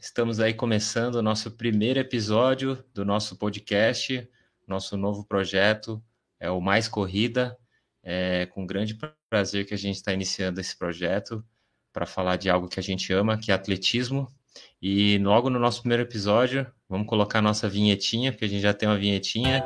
Estamos aí começando o nosso primeiro episódio do nosso podcast, nosso novo projeto é o Mais Corrida. É com grande prazer que a gente está iniciando esse projeto para falar de algo que a gente ama, que é atletismo. E logo no nosso primeiro episódio, vamos colocar nossa vinhetinha, porque a gente já tem uma vinhetinha.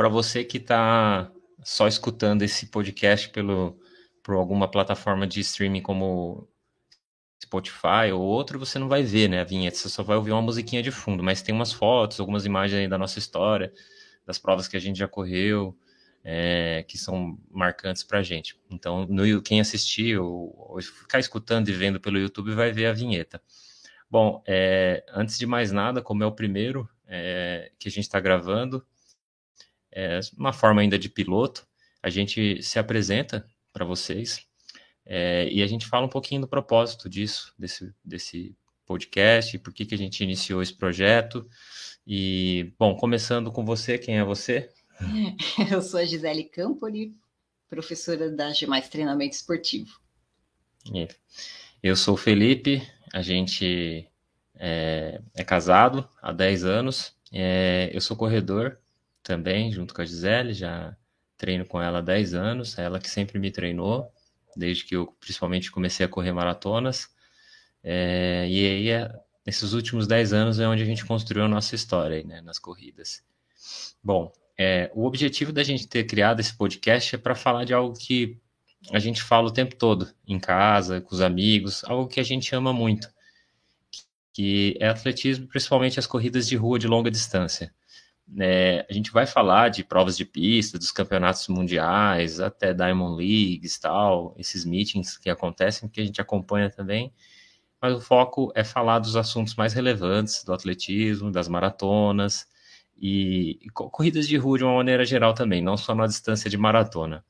Para você que está só escutando esse podcast pelo, por alguma plataforma de streaming como Spotify ou outro, você não vai ver né, a vinheta, você só vai ouvir uma musiquinha de fundo, mas tem umas fotos, algumas imagens da nossa história, das provas que a gente já correu, é, que são marcantes para a gente. Então, no, quem assistir ou, ou, ficar escutando e vendo pelo YouTube vai ver a vinheta. Bom, é, antes de mais nada, como é o primeiro é, que a gente está gravando, é uma forma ainda de piloto. A gente se apresenta para vocês é, e a gente fala um pouquinho do propósito disso, desse, desse podcast, por que, que a gente iniciou esse projeto. E, bom, começando com você, quem é você? Eu sou a Gisele Campoli, professora da Gemais Treinamento Esportivo. Eu sou o Felipe, a gente é, é casado há 10 anos, é, eu sou corredor também, junto com a Gisele, já treino com ela há 10 anos, é ela que sempre me treinou, desde que eu principalmente comecei a correr maratonas. É, e aí, é, nesses últimos 10 anos é onde a gente construiu a nossa história aí, né, nas corridas. Bom, é, o objetivo da gente ter criado esse podcast é para falar de algo que a gente fala o tempo todo, em casa, com os amigos, algo que a gente ama muito, que é atletismo, principalmente as corridas de rua de longa distância. É, a gente vai falar de provas de pista, dos campeonatos mundiais, até Diamond Leagues tal, esses meetings que acontecem, que a gente acompanha também, mas o foco é falar dos assuntos mais relevantes do atletismo, das maratonas e, e corridas de rua de uma maneira geral também, não só na distância de maratona.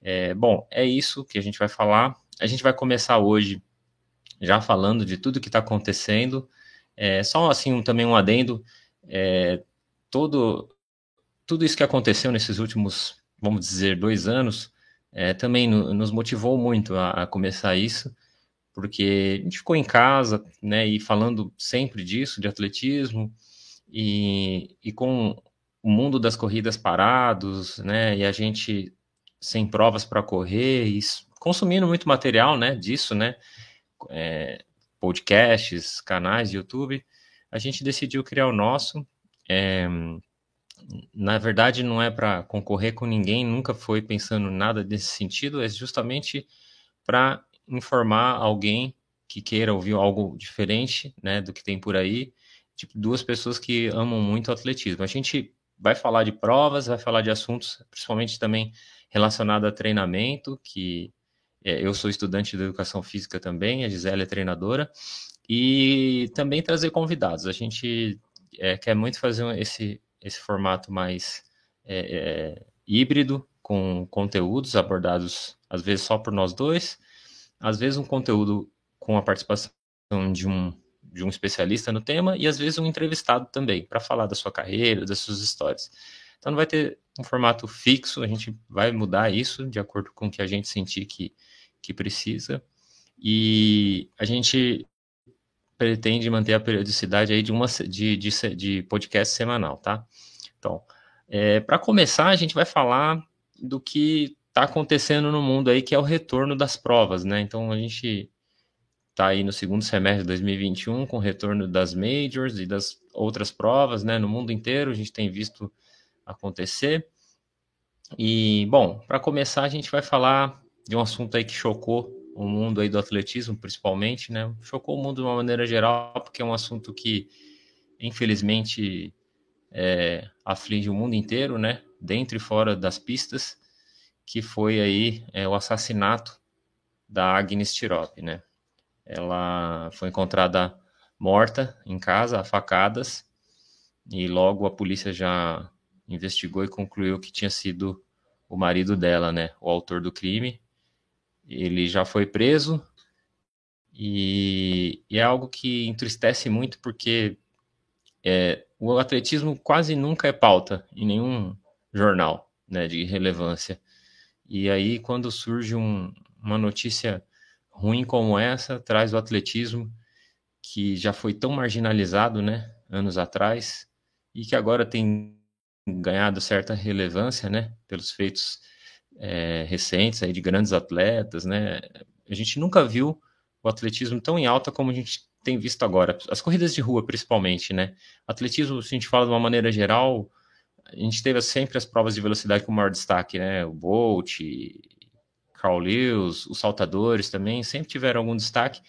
É, bom, é isso que a gente vai falar. A gente vai começar hoje já falando de tudo que está acontecendo. É, só assim um, também um adendo. É, todo, tudo isso que aconteceu nesses últimos, vamos dizer, dois anos, é, também no, nos motivou muito a, a, começar isso, porque a gente ficou em casa, né, e falando sempre disso, de atletismo, e, e com o mundo das corridas parados, né, e a gente sem provas para correr, e consumindo muito material, né, disso, né, é, podcasts, canais YouTube, a gente decidiu criar o nosso, é, na verdade, não é para concorrer com ninguém, nunca foi pensando nada desse sentido, é justamente para informar alguém que queira ouvir algo diferente né, do que tem por aí, tipo, duas pessoas que amam muito o atletismo. A gente vai falar de provas, vai falar de assuntos, principalmente também relacionado a treinamento, que é, eu sou estudante de educação física também, a Gisele é treinadora, e também trazer convidados. A gente é, quer muito fazer esse, esse formato mais é, é, híbrido, com conteúdos abordados às vezes só por nós dois, às vezes um conteúdo com a participação de um, de um especialista no tema e às vezes um entrevistado também, para falar da sua carreira, das suas histórias. Então não vai ter um formato fixo, a gente vai mudar isso de acordo com o que a gente sentir que, que precisa. E a gente pretende manter a periodicidade aí de, uma, de, de, de podcast semanal, tá? Então, é, para começar, a gente vai falar do que está acontecendo no mundo aí, que é o retorno das provas, né? Então, a gente está aí no segundo semestre de 2021 com o retorno das majors e das outras provas, né? No mundo inteiro, a gente tem visto acontecer. E, bom, para começar, a gente vai falar de um assunto aí que chocou o mundo aí do atletismo, principalmente, né? Chocou o mundo de uma maneira geral, porque é um assunto que, infelizmente, é, aflige o mundo inteiro, né? Dentro e fora das pistas, que foi aí é, o assassinato da Agnes Tirop, né? Ela foi encontrada morta em casa, a facadas, e logo a polícia já investigou e concluiu que tinha sido o marido dela, né, o autor do crime. Ele já foi preso e, e é algo que entristece muito porque é, o atletismo quase nunca é pauta em nenhum jornal né, de relevância. E aí, quando surge um, uma notícia ruim como essa, traz o atletismo, que já foi tão marginalizado né, anos atrás, e que agora tem ganhado certa relevância né, pelos feitos é, recentes aí de grandes atletas. Né? A gente nunca viu o atletismo tão em alta como a gente tem visto agora. As corridas de rua, principalmente, né? Atletismo, se a gente fala de uma maneira geral, a gente teve sempre as provas de velocidade com maior destaque, né? O Bolt, Carl Lewis, os saltadores também sempre tiveram algum destaque,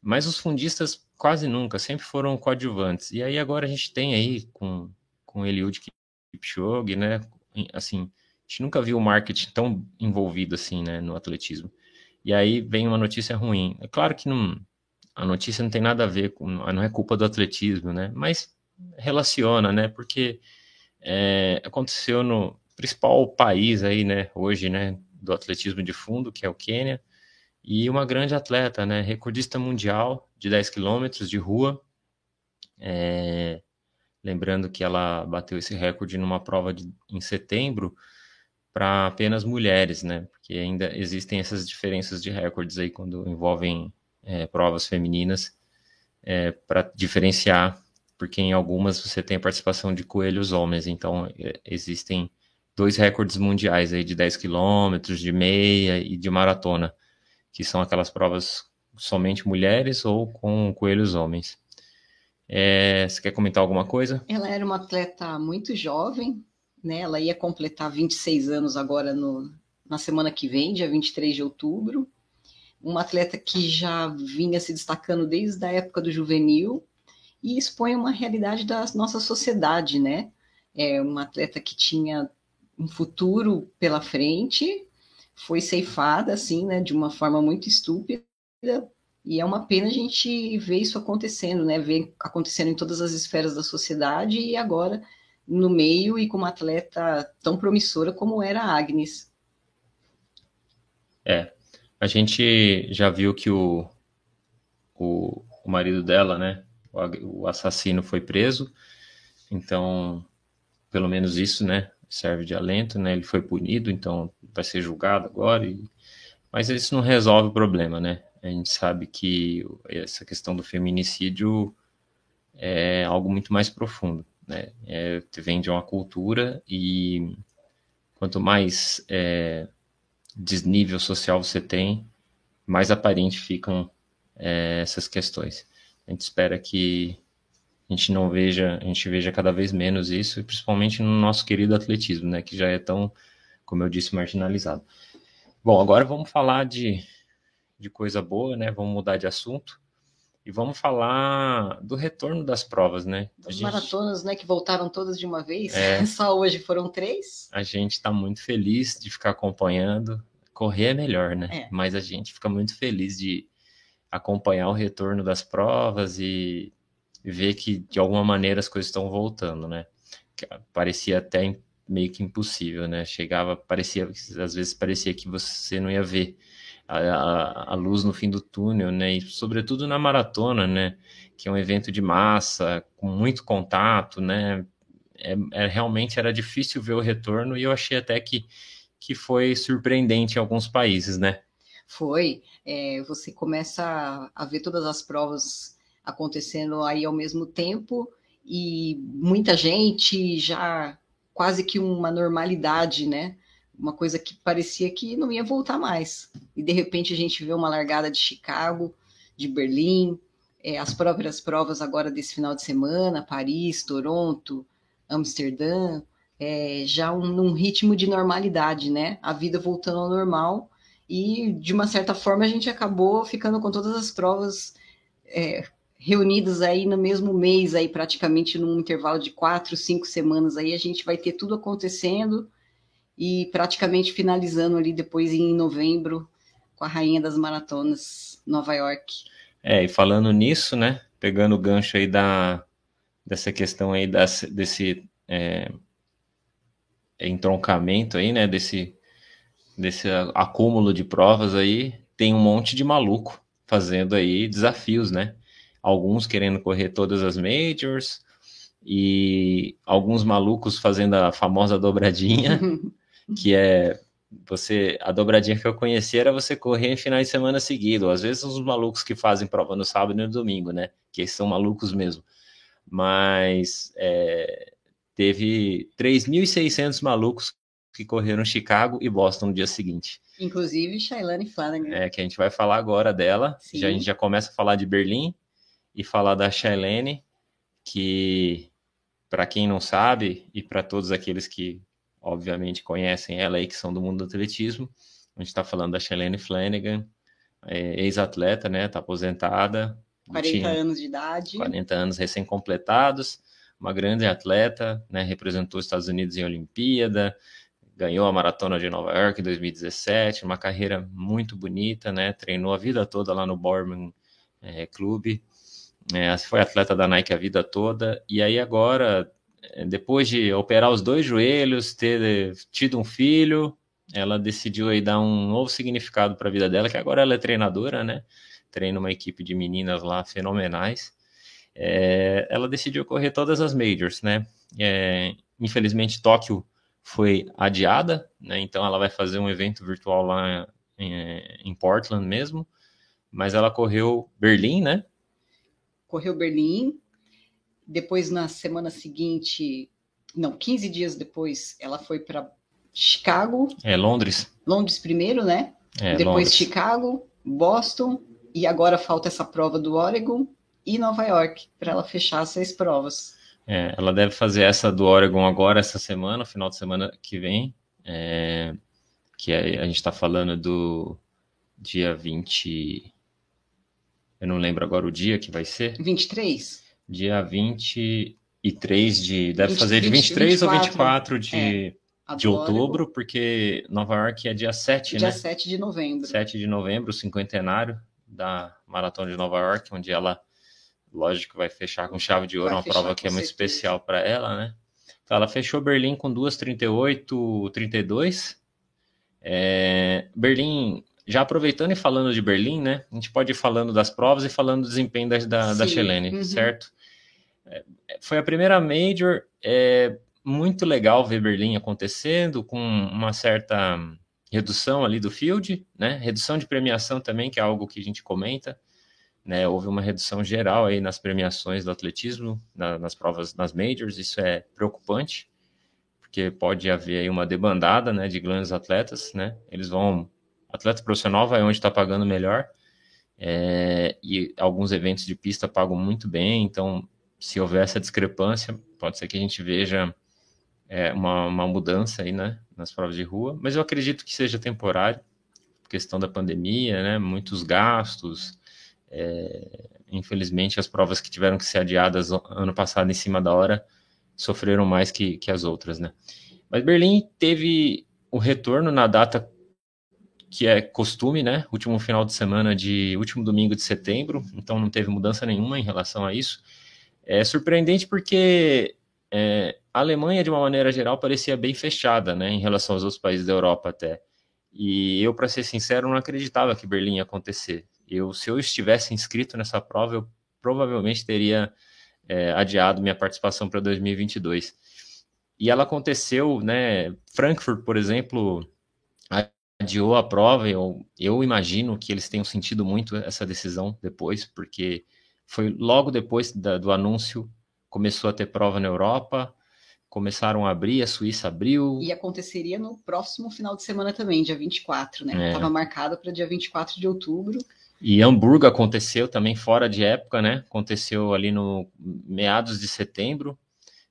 mas os fundistas quase nunca, sempre foram coadjuvantes. E aí agora a gente tem aí com, com Eliud Kipchoge, né? Assim, gente nunca viu o marketing tão envolvido assim, né, no atletismo. E aí vem uma notícia ruim. É claro que não, a notícia não tem nada a ver com, não é culpa do atletismo, né? Mas relaciona, né? Porque é, aconteceu no principal país aí, né? Hoje, né? Do atletismo de fundo, que é o Quênia, e uma grande atleta, né? Recordista mundial de 10 quilômetros de rua. É, lembrando que ela bateu esse recorde numa prova de, em setembro para apenas mulheres, né? Porque ainda existem essas diferenças de recordes aí quando envolvem é, provas femininas é, para diferenciar, porque em algumas você tem a participação de coelhos homens, então é, existem dois recordes mundiais aí de 10 quilômetros, de meia e de maratona, que são aquelas provas somente mulheres ou com coelhos homens. É, você quer comentar alguma coisa? Ela era uma atleta muito jovem, né? Ela ia completar 26 anos agora no, na semana que vem, dia 23 de outubro uma atleta que já vinha se destacando desde a época do juvenil e expõe uma realidade da nossa sociedade, né? É uma atleta que tinha um futuro pela frente, foi ceifada, assim, né, de uma forma muito estúpida, e é uma pena a gente ver isso acontecendo, né, ver acontecendo em todas as esferas da sociedade e agora no meio e com uma atleta tão promissora como era a Agnes. É, a gente já viu que o, o, o marido dela, né, o, o assassino foi preso, então, pelo menos isso, né, serve de alento, né, ele foi punido, então vai ser julgado agora, e, mas isso não resolve o problema, né, a gente sabe que essa questão do feminicídio é algo muito mais profundo, né, é, vem de uma cultura e quanto mais é, desnível social você tem, mais aparente ficam é, essas questões. A gente espera que a gente não veja, a gente veja cada vez menos isso, principalmente no nosso querido atletismo, né, que já é tão, como eu disse, marginalizado. Bom, agora vamos falar de, de coisa boa, né? Vamos mudar de assunto e vamos falar do retorno das provas, né? As gente... maratonas, né, que voltaram todas de uma vez. É... Só hoje foram três. A gente está muito feliz de ficar acompanhando. Correr é melhor, né? É. Mas a gente fica muito feliz de acompanhar o retorno das provas e ver que de alguma maneira as coisas estão voltando, né? Parecia até meio que impossível, né? Chegava, parecia, às vezes parecia que você não ia ver a, a, luz no fim do túnel, né? E sobretudo na maratona, né? Que é um evento de massa, com muito contato, né? É, é, realmente era difícil ver o retorno e eu achei até que, que foi surpreendente em alguns países, né? Foi. É, você começa a ver todas as provas acontecendo aí ao mesmo tempo e muita gente já quase que uma normalidade, né? Uma coisa que parecia que não ia voltar mais. E de repente a gente vê uma largada de Chicago, de Berlim, é, as próprias provas agora desse final de semana, Paris, Toronto, Amsterdã, é, já um, num ritmo de normalidade, né? A vida voltando ao normal e de uma certa forma a gente acabou ficando com todas as provas é, reunidas aí no mesmo mês, aí praticamente num intervalo de quatro, cinco semanas aí a gente vai ter tudo acontecendo e praticamente finalizando ali depois em novembro com a rainha das maratonas, Nova York. É, e falando nisso, né, pegando o gancho aí da, dessa questão aí das, desse é, entroncamento aí, né, desse, desse acúmulo de provas aí, tem um monte de maluco fazendo aí desafios, né? Alguns querendo correr todas as majors e alguns malucos fazendo a famosa dobradinha, que é você a dobradinha que eu conheci era você correr em finais de semana seguido. Às vezes os malucos que fazem prova no sábado e no domingo, né? Que são malucos mesmo. Mas é, teve 3.600 malucos que correram Chicago e Boston no dia seguinte. Inclusive Shailane Flanagan. É, que a gente vai falar agora dela. Já, a gente já começa a falar de Berlim e falar da Shailene, que, para quem não sabe, e para todos aqueles que obviamente conhecem ela aí, que são do mundo do atletismo, a gente está falando da Shailene Flanagan, é, ex-atleta, né? Está aposentada. 40 anos de idade. 40 anos recém-completados, uma grande atleta, né? Representou os Estados Unidos em Olimpíada, ganhou a maratona de Nova York em 2017, uma carreira muito bonita, né? Treinou a vida toda lá no Borman é, Clube, é, foi atleta da Nike a vida toda, e aí agora, depois de operar os dois joelhos, ter tido um filho, ela decidiu aí dar um novo significado para a vida dela, que agora ela é treinadora, né? Treina uma equipe de meninas lá fenomenais. É, ela decidiu correr todas as majors, né? É, infelizmente, Tóquio foi adiada, né? Então ela vai fazer um evento virtual lá em, em Portland mesmo, mas ela correu Berlim, né? Correu Berlim. Depois na semana seguinte, não, 15 dias depois, ela foi para Chicago. É Londres. Londres primeiro, né? É, depois Londres. Chicago, Boston e agora falta essa prova do Oregon e Nova York para ela fechar as seis provas. É, ela deve fazer essa do Oregon agora, essa semana, final de semana que vem. É, que é, a gente está falando do dia 20. Eu não lembro agora o dia que vai ser. 23? Dia 23 de. Deve 20, fazer de 23 24, ou 24 de, é, de outubro, porque Nova York é dia 7, dia né? Dia 7 de novembro. 7 de novembro, o cinquentenário da Maratona de Nova York, onde ela lógico, vai fechar com chave de ouro, vai uma prova que é muito certeza. especial para ela, né? Então, ela fechou Berlim com 2,38, 32. É, Berlim, já aproveitando e falando de Berlim, né? A gente pode ir falando das provas e falando do desempenho da, da, da Chelene, uhum. certo? É, foi a primeira Major, é muito legal ver Berlim acontecendo, com uma certa redução ali do field, né? Redução de premiação também, que é algo que a gente comenta. Né, houve uma redução geral aí nas premiações do atletismo, na, nas provas, nas majors, isso é preocupante, porque pode haver aí uma debandada, né, de grandes atletas, né, eles vão, atleta profissional vai onde está pagando melhor, é, e alguns eventos de pista pagam muito bem, então, se houver essa discrepância, pode ser que a gente veja é, uma, uma mudança aí, né, nas provas de rua, mas eu acredito que seja temporário, questão da pandemia, né, muitos gastos, é, infelizmente, as provas que tiveram que ser adiadas ano passado em cima da hora sofreram mais que, que as outras, né? Mas Berlim teve o retorno na data que é costume, né? Último final de semana de último domingo de setembro, então não teve mudança nenhuma em relação a isso. É surpreendente porque é, a Alemanha, de uma maneira geral, parecia bem fechada, né? Em relação aos outros países da Europa até. E eu, para ser sincero, não acreditava que Berlim ia acontecer. Eu, se eu estivesse inscrito nessa prova, eu provavelmente teria é, adiado minha participação para 2022. E ela aconteceu, né? Frankfurt, por exemplo, adiou a prova. Eu, eu imagino que eles tenham sentido muito essa decisão depois, porque foi logo depois da, do anúncio começou a ter prova na Europa começaram a abrir, a Suíça abriu. E aconteceria no próximo final de semana também, dia 24, né? Estava é. marcado para dia 24 de outubro. E Hamburgo aconteceu também fora de época, né? Aconteceu ali no meados de setembro.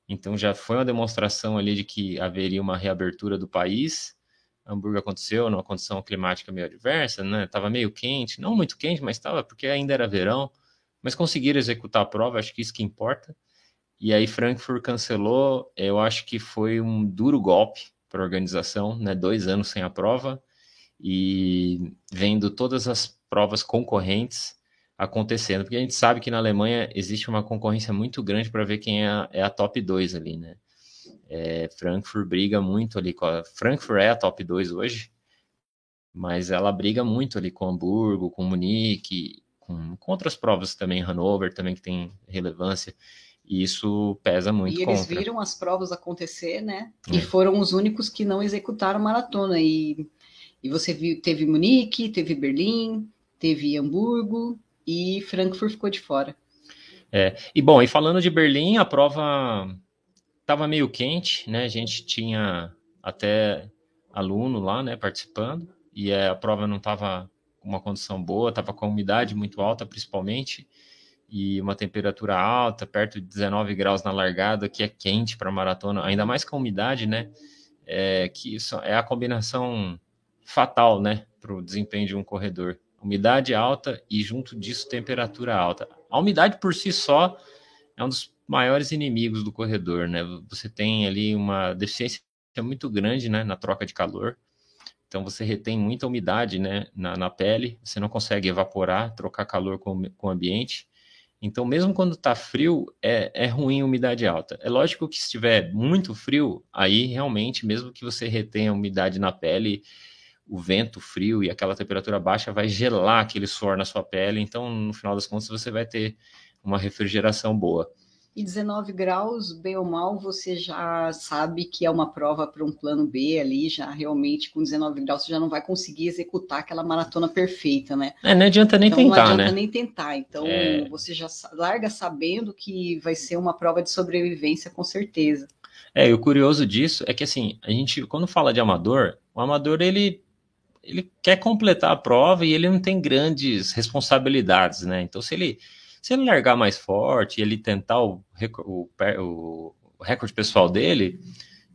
Então já foi uma demonstração ali de que haveria uma reabertura do país. Hamburgo aconteceu numa condição climática meio adversa, né? Tava meio quente, não muito quente, mas estava porque ainda era verão. Mas conseguiram executar a prova, acho que isso que importa. E aí Frankfurt cancelou. Eu acho que foi um duro golpe para a organização, né? Dois anos sem a prova e vendo todas as provas concorrentes acontecendo, porque a gente sabe que na Alemanha existe uma concorrência muito grande para ver quem é a, é a top 2 ali, né? É, Frankfurt briga muito ali com a. Frankfurt é a top 2 hoje, mas ela briga muito ali com Hamburgo, com Munique, com, com outras provas também, Hanover também que tem relevância. E isso pesa muito. E eles viram as provas acontecer, né? É. E foram os únicos que não executaram maratona. E, e você viu, teve Munique, teve Berlim, teve Hamburgo e Frankfurt ficou de fora. É, e bom, e falando de Berlim, a prova estava meio quente, né? A gente tinha até aluno lá, né, participando, e a prova não estava com uma condição boa, estava com a umidade muito alta, principalmente, e uma temperatura alta, perto de 19 graus na largada, que é quente para maratona, ainda mais com a umidade, né? É, que isso é a combinação fatal, né, para o desempenho de um corredor. Umidade alta e junto disso temperatura alta. A umidade por si só é um dos maiores inimigos do corredor, né? Você tem ali uma deficiência muito grande, né, na troca de calor. Então você retém muita umidade, né, na, na pele. Você não consegue evaporar, trocar calor com, com o ambiente. Então, mesmo quando está frio, é, é ruim a umidade alta. É lógico que se estiver muito frio, aí realmente, mesmo que você retenha umidade na pele, o vento frio e aquela temperatura baixa vai gelar aquele suor na sua pele, então no final das contas você vai ter uma refrigeração boa. E 19 graus, bem ou mal, você já sabe que é uma prova para um plano B ali, já realmente com 19 graus você já não vai conseguir executar aquela maratona perfeita, né? É, não adianta nem então, tentar, né? Não adianta né? nem tentar. Então é... você já larga sabendo que vai ser uma prova de sobrevivência com certeza. É, e o curioso disso é que assim, a gente, quando fala de amador, o amador ele ele quer completar a prova e ele não tem grandes responsabilidades, né? Então, se ele, se ele largar mais forte, ele tentar o, o, o, recorde pessoal dele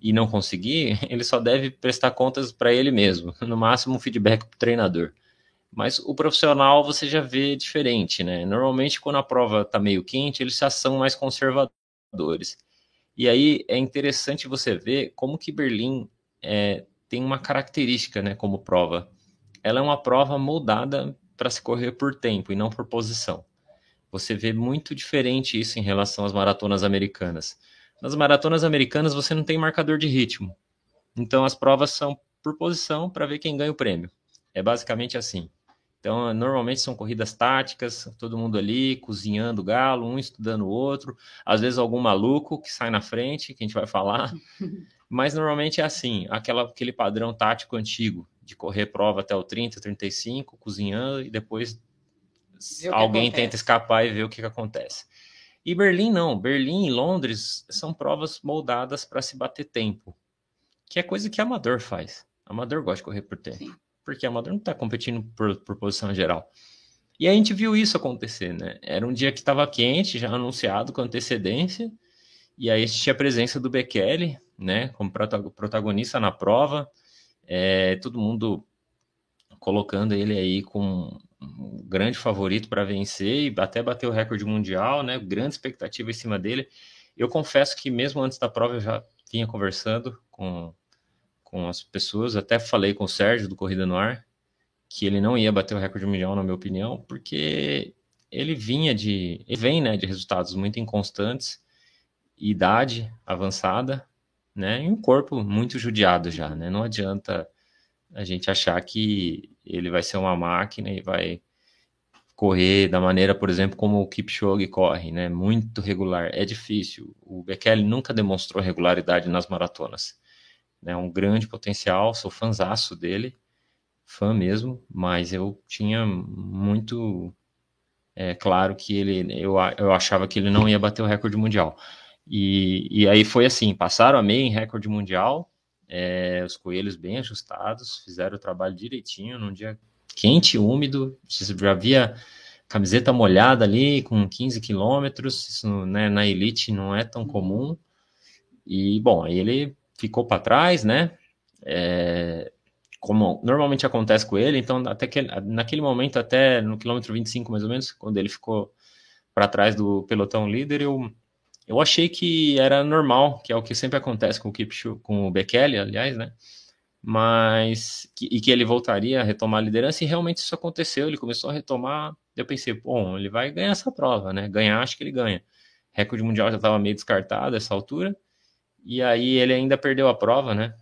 e não conseguir, ele só deve prestar contas para ele mesmo, no máximo um feedback para o treinador. Mas o profissional você já vê diferente, né? Normalmente, quando a prova está meio quente, eles já são mais conservadores. E aí é interessante você ver como que Berlim é, tem uma característica, né, como prova. Ela é uma prova moldada para se correr por tempo e não por posição. Você vê muito diferente isso em relação às maratonas americanas. Nas maratonas americanas você não tem marcador de ritmo. Então as provas são por posição para ver quem ganha o prêmio. É basicamente assim. Então, normalmente são corridas táticas, todo mundo ali cozinhando o galo, um estudando o outro, às vezes algum maluco que sai na frente, que a gente vai falar. Mas normalmente é assim, aquela, aquele padrão tático antigo, de correr prova até o 30, 35, cozinhando, e depois alguém tenta escapar e ver o que, que acontece. E Berlim não, Berlim e Londres são provas moldadas para se bater tempo, que é coisa que amador faz. Amador gosta de correr por tempo, Sim. porque amador não está competindo por, por posição geral. E a gente viu isso acontecer, né? Era um dia que estava quente, já anunciado com antecedência, e aí a gente tinha a presença do Bekele, né, como protagonista na prova, é, todo mundo colocando ele aí como um grande favorito para vencer e até bater o recorde mundial, né, grande expectativa em cima dele. Eu confesso que mesmo antes da prova eu já vinha conversando com, com as pessoas, até falei com o Sérgio do Corrida no Ar, que ele não ia bater o recorde mundial, na minha opinião, porque ele vinha de, ele vem, né, de resultados muito inconstantes, idade avançada, né? E um corpo muito judiado já, né? Não adianta a gente achar que ele vai ser uma máquina e vai correr da maneira, por exemplo, como o Kipchoge corre, né? Muito regular. É difícil. O Bekele nunca demonstrou regularidade nas maratonas. É né? um grande potencial, sou fãzaço dele, fã mesmo, mas eu tinha muito é, claro que ele, eu, eu achava que ele não ia bater o recorde mundial. E, e aí foi assim, passaram a meia em recorde mundial, é, os coelhos bem ajustados, fizeram o trabalho direitinho, num dia quente úmido, já havia camiseta molhada ali, com 15 quilômetros, isso né, na elite não é tão comum, e bom, aí ele ficou para trás, né, é, como normalmente acontece com ele, então até que naquele momento, até no quilômetro 25 mais ou menos, quando ele ficou para trás do pelotão líder, eu eu achei que era normal, que é o que sempre acontece com o Kipchoge, com o Bekele, aliás, né? Mas que, e que ele voltaria a retomar a liderança e realmente isso aconteceu. Ele começou a retomar. Eu pensei, bom, ele vai ganhar essa prova, né? Ganhar, acho que ele ganha. Recorde mundial já estava meio descartado essa altura. E aí ele ainda perdeu a prova, né?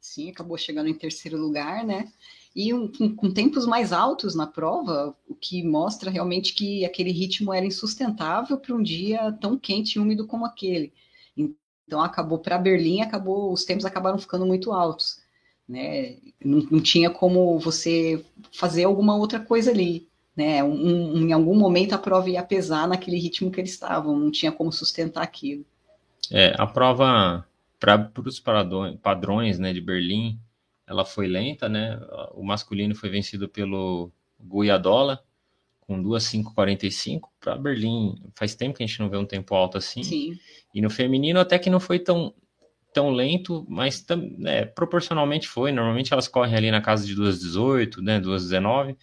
Sim, acabou chegando em terceiro lugar, né? E um, com, tempos mais altos na prova, o que mostra realmente que aquele ritmo era insustentável para um dia tão quente e úmido como aquele. Então acabou para Berlim, acabou os tempos acabaram ficando muito altos, né? Não, não tinha como você fazer alguma outra coisa ali, né? Um, um, em algum momento a prova ia pesar naquele ritmo que eles estavam, não tinha como sustentar aquilo. É, a prova para os padrões, né, de Berlim, ela foi lenta, né? O masculino foi vencido pelo Guiadola com 2:5:45 para Berlim. Faz tempo que a gente não vê um tempo alto assim. Sim. E no feminino até que não foi tão tão lento, mas né, proporcionalmente foi. Normalmente elas correm ali na casa de 2:18, né, 2:19.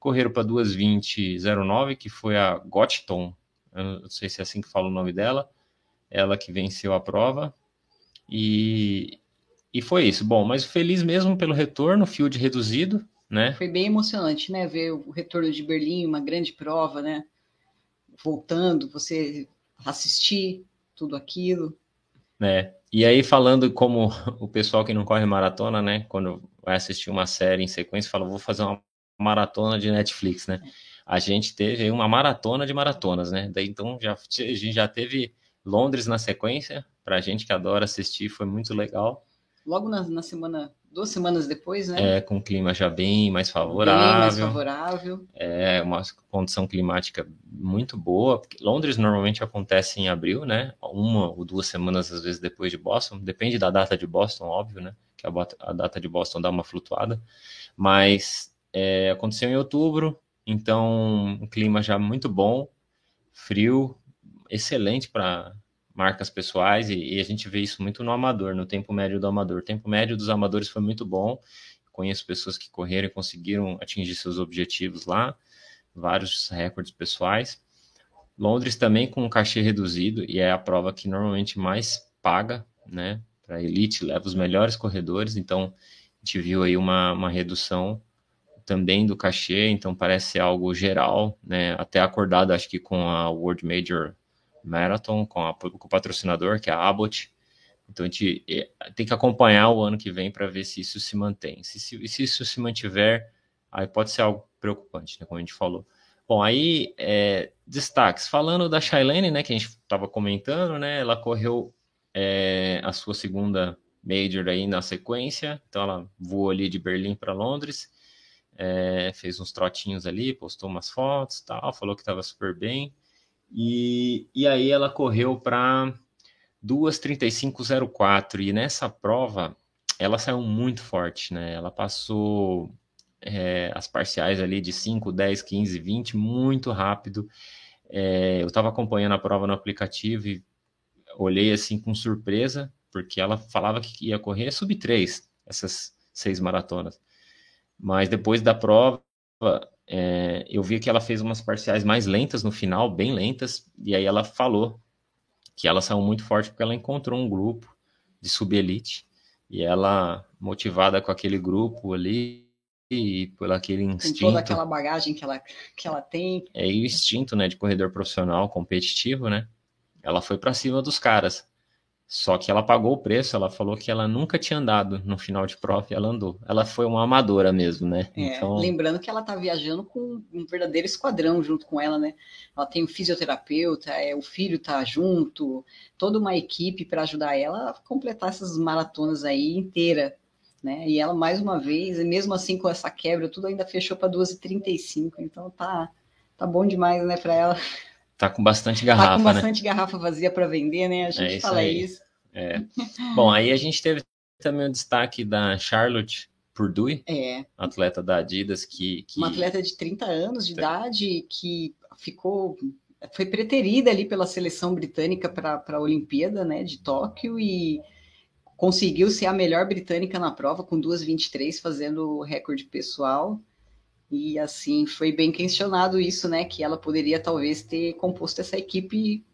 Correram para 2:20:09, que foi a Gotton. Eu não sei se é assim que fala o nome dela. Ela que venceu a prova. E, e foi isso. Bom, mas feliz mesmo pelo retorno, field reduzido, né? Foi bem emocionante, né? Ver o retorno de Berlim, uma grande prova, né? Voltando, você assistir tudo aquilo. É. E aí, falando como o pessoal que não corre maratona, né? Quando vai assistir uma série em sequência, fala, vou fazer uma maratona de Netflix, né? A gente teve uma maratona de maratonas, né? Daí, então, já, a gente já teve Londres na sequência, pra gente que adora assistir, foi muito legal logo na, na, semana, duas semanas depois, né? É, com o clima já bem mais favorável. Bem mais favorável. É, uma condição climática muito boa. Londres normalmente acontece em abril, né? Uma ou duas semanas, às vezes, depois de Boston. Depende da data de Boston, óbvio, né? Que a, a data de Boston dá uma flutuada. Mas é, aconteceu em outubro, então um clima já muito bom, frio, excelente para marcas pessoais, e, e, a gente vê isso muito no amador, no tempo médio do amador. O tempo médio dos amadores foi muito bom. Conheço pessoas que correram e conseguiram atingir seus objetivos lá, vários recordes pessoais. Londres também com um cachê reduzido, e é a prova que normalmente mais paga, né? Para elite, leva os melhores corredores, então a gente viu aí uma, uma redução também do cachê, então parece algo geral, né? Até acordado, acho que com a World Major Marathon com, a, com o patrocinador, que é a Abbott. Então a gente é, tem que acompanhar o ano que vem para ver se isso se mantém. Se, se, se, isso se mantiver, aí pode ser algo preocupante, né, como a gente falou. Bom, aí é, destaques. Falando da Shailene, né, que a gente estava comentando, né, ela correu é, a sua segunda major aí na sequência. Então ela voou ali de Berlim para Londres, é, fez uns trotinhos ali, postou umas fotos, tal, falou que estava super bem. E, e aí ela correu para 2:35:04 e nessa prova ela saiu muito forte, né? Ela passou é, as parciais ali de 5, 10, 15, 20 muito rápido. É, eu estava acompanhando a prova no aplicativo e olhei assim com surpresa, porque ela falava que ia correr sub 3, essas seis maratonas. Mas depois da prova, é, eu vi que ela fez umas parciais mais lentas no final, bem lentas, e aí ela falou que ela saiu muito forte porque ela encontrou um grupo de subelite e ela motivada com aquele grupo ali e por aquele instinto. Com toda aquela bagagem que ela, que ela tem. É e o instinto, né, de corredor profissional competitivo, né? Ela foi para cima dos caras. Só que ela pagou o preço, ela falou que ela nunca tinha andado no final de prova e ela andou. Ela foi uma amadora mesmo, né? É, então... Lembrando que ela tá viajando com um verdadeiro esquadrão junto com ela, né? Ela tem um fisioterapeuta, é, o filho tá junto, toda uma equipe para ajudar ela a completar essas maratonas aí inteira, né? E ela, mais uma vez, mesmo assim com essa quebra, tudo ainda fechou para 2h35, então tá, tá bom demais, né, para ela. Tá com bastante garrafa, Tá com né? bastante né? garrafa vazia para vender, né? A gente é fala aí. isso. É. Bom, aí a gente teve também o destaque da Charlotte Purdue, é. atleta da Adidas, que, que... Uma atleta de 30 anos de idade que ficou... Foi preterida ali pela seleção britânica para a Olimpíada, né, de Tóquio e conseguiu ser a melhor britânica na prova com 2:23 fazendo o recorde pessoal. E assim, foi bem questionado isso, né? Que ela poderia talvez ter composto essa equipe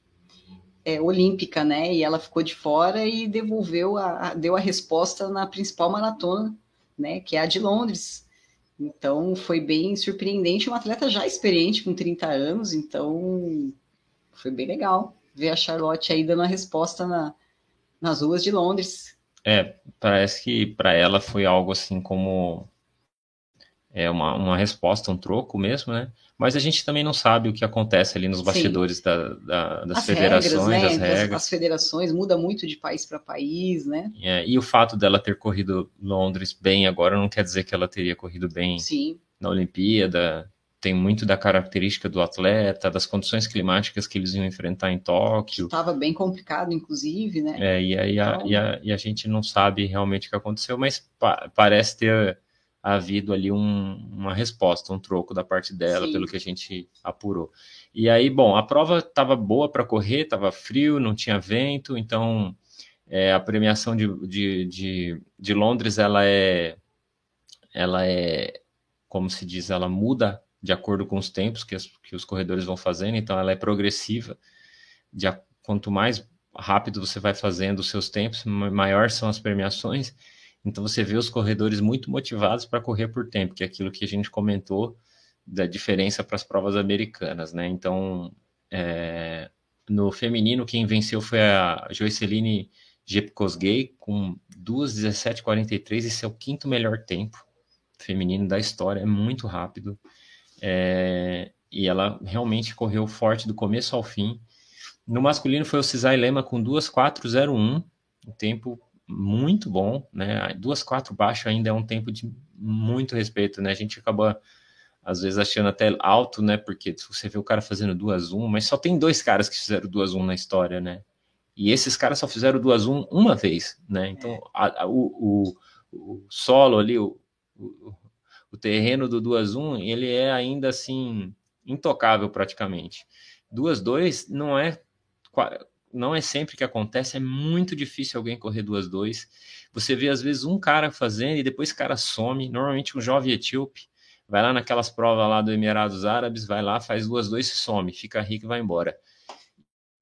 é, olímpica, né? E ela ficou de fora e devolveu a, a, deu a resposta na principal maratona, né? Que é a de Londres. Então foi bem surpreendente, uma atleta já experiente com 30 anos, então foi bem legal ver a Charlotte aí dando a resposta na, nas ruas de Londres. É, parece que para ela foi algo assim como é uma, uma resposta, um troco mesmo, né? Mas a gente também não sabe o que acontece ali nos bastidores da, da, das as federações, regras, né? as regras. As, federações muda muito de país para país, né? É, e o fato dela ter corrido Londres bem agora não quer dizer que ela teria corrido bem Sim. na Olimpíada. Tem muito da característica do atleta, das condições climáticas que eles iam enfrentar em Tóquio. Estava bem complicado, inclusive, né? É, e aí a, Então- e, a, e a gente não sabe realmente o que aconteceu, mas pa- parece ter havido ali um- uma resposta, um troco da parte dela, Sim. pelo que a gente apurou. E aí, bom, a prova estava boa para correr, estava frio, não tinha vento, então é, a premiação de, de, de, de Londres, ela é, ela é, como se diz, ela muda de acordo com os tempos que, as- que os corredores vão fazendo, então ela é progressiva. De, quanto mais rápido você vai fazendo os seus tempos, ma- maior são as premiações. Então você vê os corredores muito motivados para correr por tempo, que é aquilo que a gente comentou da diferença para as provas americanas, né? Então, é, no feminino, quem venceu foi a Joyceline Jepkosgei com 2:17:43, esse é o quinto melhor tempo feminino da história, é muito rápido. É, e ela realmente correu forte do começo ao fim. No masculino foi o Cisai Lema com 2:4:01, um tempo muito bom, né? 2:4 baixo ainda é um tempo de muito respeito, né? A gente acaba às vezes achando até alto, né? Porque você vê o cara fazendo 2:1, mas só tem dois caras que fizeram 2:1 na história, né? E esses caras só fizeram 2:1 uma vez, né? Então a- a- o, o, o solo ali, o, o, o terreno do 2:1, ele é ainda assim intocável praticamente. 2:2 não é não é sempre que acontece, é muito difícil alguém correr 2:2. Você vê às vezes um cara fazendo e depois esse cara some, normalmente um jovem etíope, vai lá naquelas provas lá do Emirados Árabes, vai lá, faz 2:2 e some, fica rico e vai embora.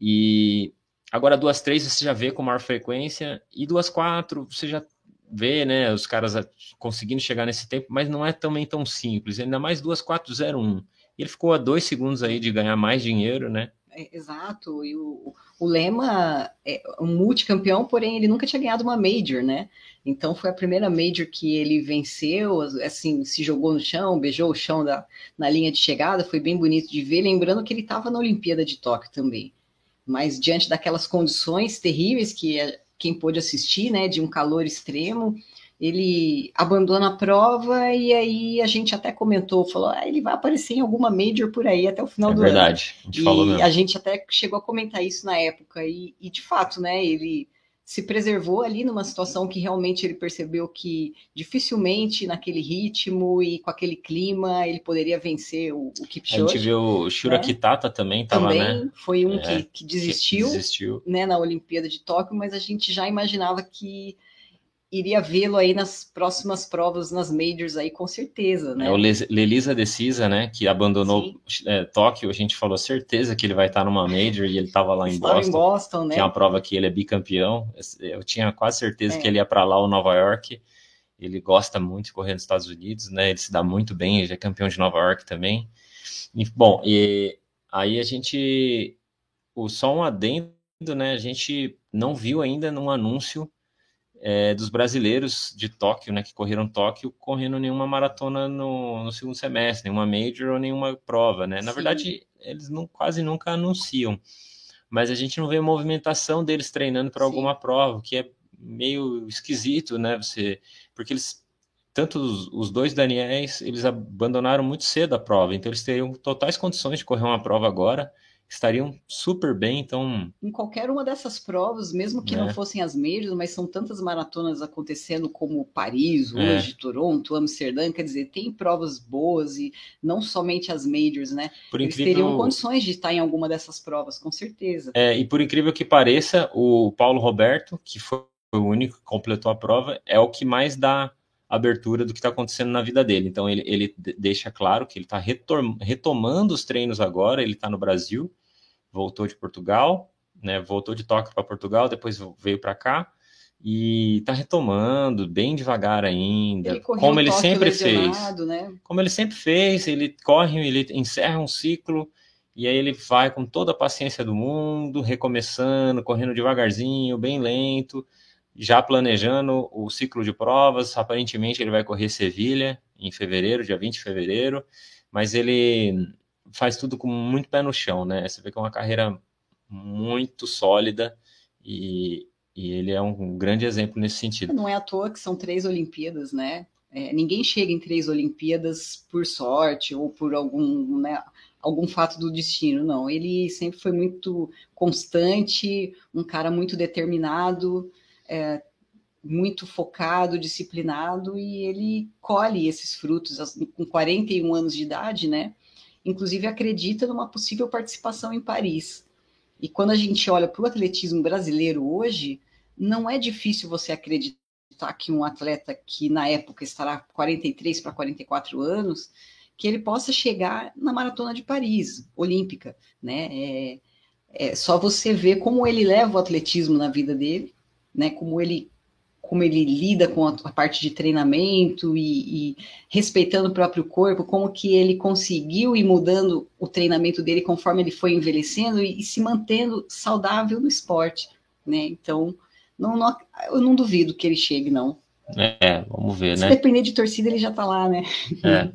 E agora 2:3 você já vê com maior frequência e 2:4 você já vê, né, os caras conseguindo chegar nesse tempo, mas não é também tão simples, ainda mais 2:4:01. E ele ficou a dois segundos aí de ganhar mais dinheiro, né? É, exato. E o, o Lema é um multicampeão, porém ele nunca tinha ganhado uma Major, né? Então foi a primeira Major que ele venceu, assim, se jogou no chão, beijou o chão da, na linha de chegada, foi bem bonito de ver, lembrando que ele estava na Olimpíada de Tóquio também. Mas diante daquelas condições terríveis que é, quem pôde assistir, né, de um calor extremo, ele abandona a prova e aí a gente até comentou, falou, ah, ele vai aparecer em alguma Major por aí até o final É do ano. verdade, a gente E mesmo. a gente até chegou a comentar isso na época, e, e, de fato, né, ele se preservou ali numa situação que realmente ele percebeu que dificilmente naquele ritmo e com aquele clima ele poderia vencer o, o A gente Kipchoge. viu o Shura né? Kitata também estava, né? foi um É, que, que desistiu, Desistiu. né, na Olimpíada de Tóquio, mas a gente já imaginava que iria vê-lo aí nas próximas provas, nas majors aí, com certeza, né? É o Lelisa Decisa, né? Que abandonou é, Tóquio. A gente falou certeza que ele vai estar numa Major e ele estava lá em Estava Boston. em Boston, né? Que é uma prova que ele é bicampeão. Eu tinha quase certeza É. que ele ia para lá, ou Nova York. Ele gosta muito de correr nos Estados Unidos, né? Ele se dá muito bem, ele é campeão de Nova York também. E, bom, e aí a gente. O, só um adendo, né? A gente não viu ainda num anúncio é, dos brasileiros de Tóquio, né? Que correram Tóquio, correndo nenhuma maratona no, no segundo semestre, nenhuma major ou nenhuma prova, né? Na Sim. verdade, eles não, quase nunca anunciam. Mas a gente não vê movimentação deles treinando para alguma prova, que é meio esquisito, né? Você, porque eles tanto os, os dois Daniels, eles abandonaram muito cedo a prova, então eles teriam totais condições de correr uma prova agora, estariam super bem, então em qualquer uma dessas provas, mesmo que não É. fossem as majors, mas são tantas maratonas acontecendo como Paris, É. hoje, Toronto, Amsterdã, quer dizer, tem provas boas e não somente as majors, né? por Eles incrível teriam condições de estar em alguma dessas provas, com certeza. É, e por incrível que pareça, o Paulo Roberto, que foi o único que completou a prova, é o que mais dá abertura do que está acontecendo na vida dele. Então ele, ele de- deixa claro que ele está retomando os treinos agora, ele está no Brasil, voltou de Portugal, né, voltou de Tóquio para Portugal, depois veio para cá e está retomando bem devagar ainda, Ele como ele sempre fez né? como ele sempre fez, ele corre, ele encerra um ciclo e aí ele vai com toda a paciência do mundo, recomeçando, correndo devagarzinho, bem lento, já planejando o ciclo de provas. Aparentemente ele vai correr Sevilha em fevereiro, dia 20 de fevereiro, mas ele faz tudo com muito pé no chão, né? Você vê que é uma carreira muito sólida e, e ele é um grande exemplo nesse sentido. Não é à toa que são três Olimpíadas, né? É, ninguém chega em três Olimpíadas por sorte ou por algum, né, algum fato do destino, não. Ele sempre foi muito constante, um cara muito determinado, é, muito focado, disciplinado, e ele colhe esses frutos com 41 anos de idade, né? Inclusive acredita numa possível participação em Paris. E quando a gente olha para o atletismo brasileiro hoje, não é difícil você acreditar que um atleta que na época estará 43 para 44 anos, que ele possa chegar na maratona de Paris, olímpica, né? É, é só você ver como ele leva o atletismo na vida dele, né? Como ele como ele lida com a, a parte de treinamento e, e, respeitando o próprio corpo, como que ele conseguiu ir mudando o treinamento dele conforme ele foi envelhecendo e, e se mantendo saudável no esporte, né? Então, não, não, eu não duvido que ele chegue, não. É, vamos ver, Se né? Se depender de torcida, ele já tá lá, né? É.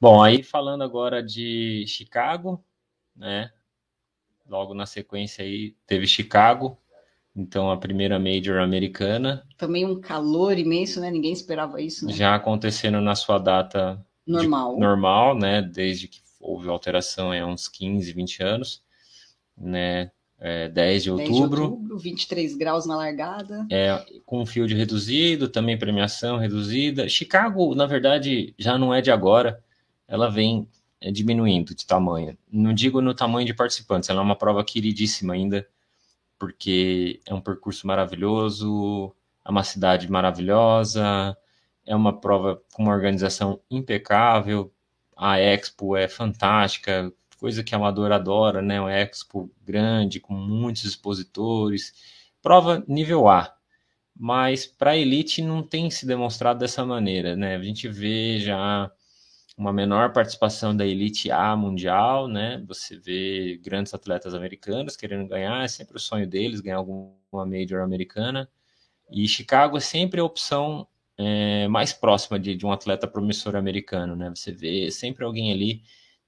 Bom, aí falando agora de Chicago, né? Logo na sequência aí teve Chicago, então a primeira major americana. Também um calor imenso, né? Ninguém esperava isso, né? Já acontecendo na sua data normal, de, normal, né? Desde que houve alteração há uns 15, 20 anos, né? É, 10 de outubro. 10 de outubro, 23 graus na largada. É, com field reduzido, também premiação reduzida. Chicago, na verdade, já não é de agora ela vem é, diminuindo de tamanho. Não digo no tamanho de participantes, ela é uma prova queridíssima ainda, porque é um percurso maravilhoso, é uma cidade maravilhosa, é uma prova com uma organização impecável, a Expo é fantástica, coisa que a amador adora, né? Uma Expo grande, com muitos expositores, prova nível A. Mas para a elite não tem se demonstrado dessa maneira, né? A gente vê já uma menor participação da elite A mundial, né? Você vê grandes atletas americanos querendo ganhar, é sempre o sonho deles ganhar alguma major americana. E Chicago é sempre a opção é, mais próxima de, de, um atleta promissor americano, né? Você vê sempre alguém ali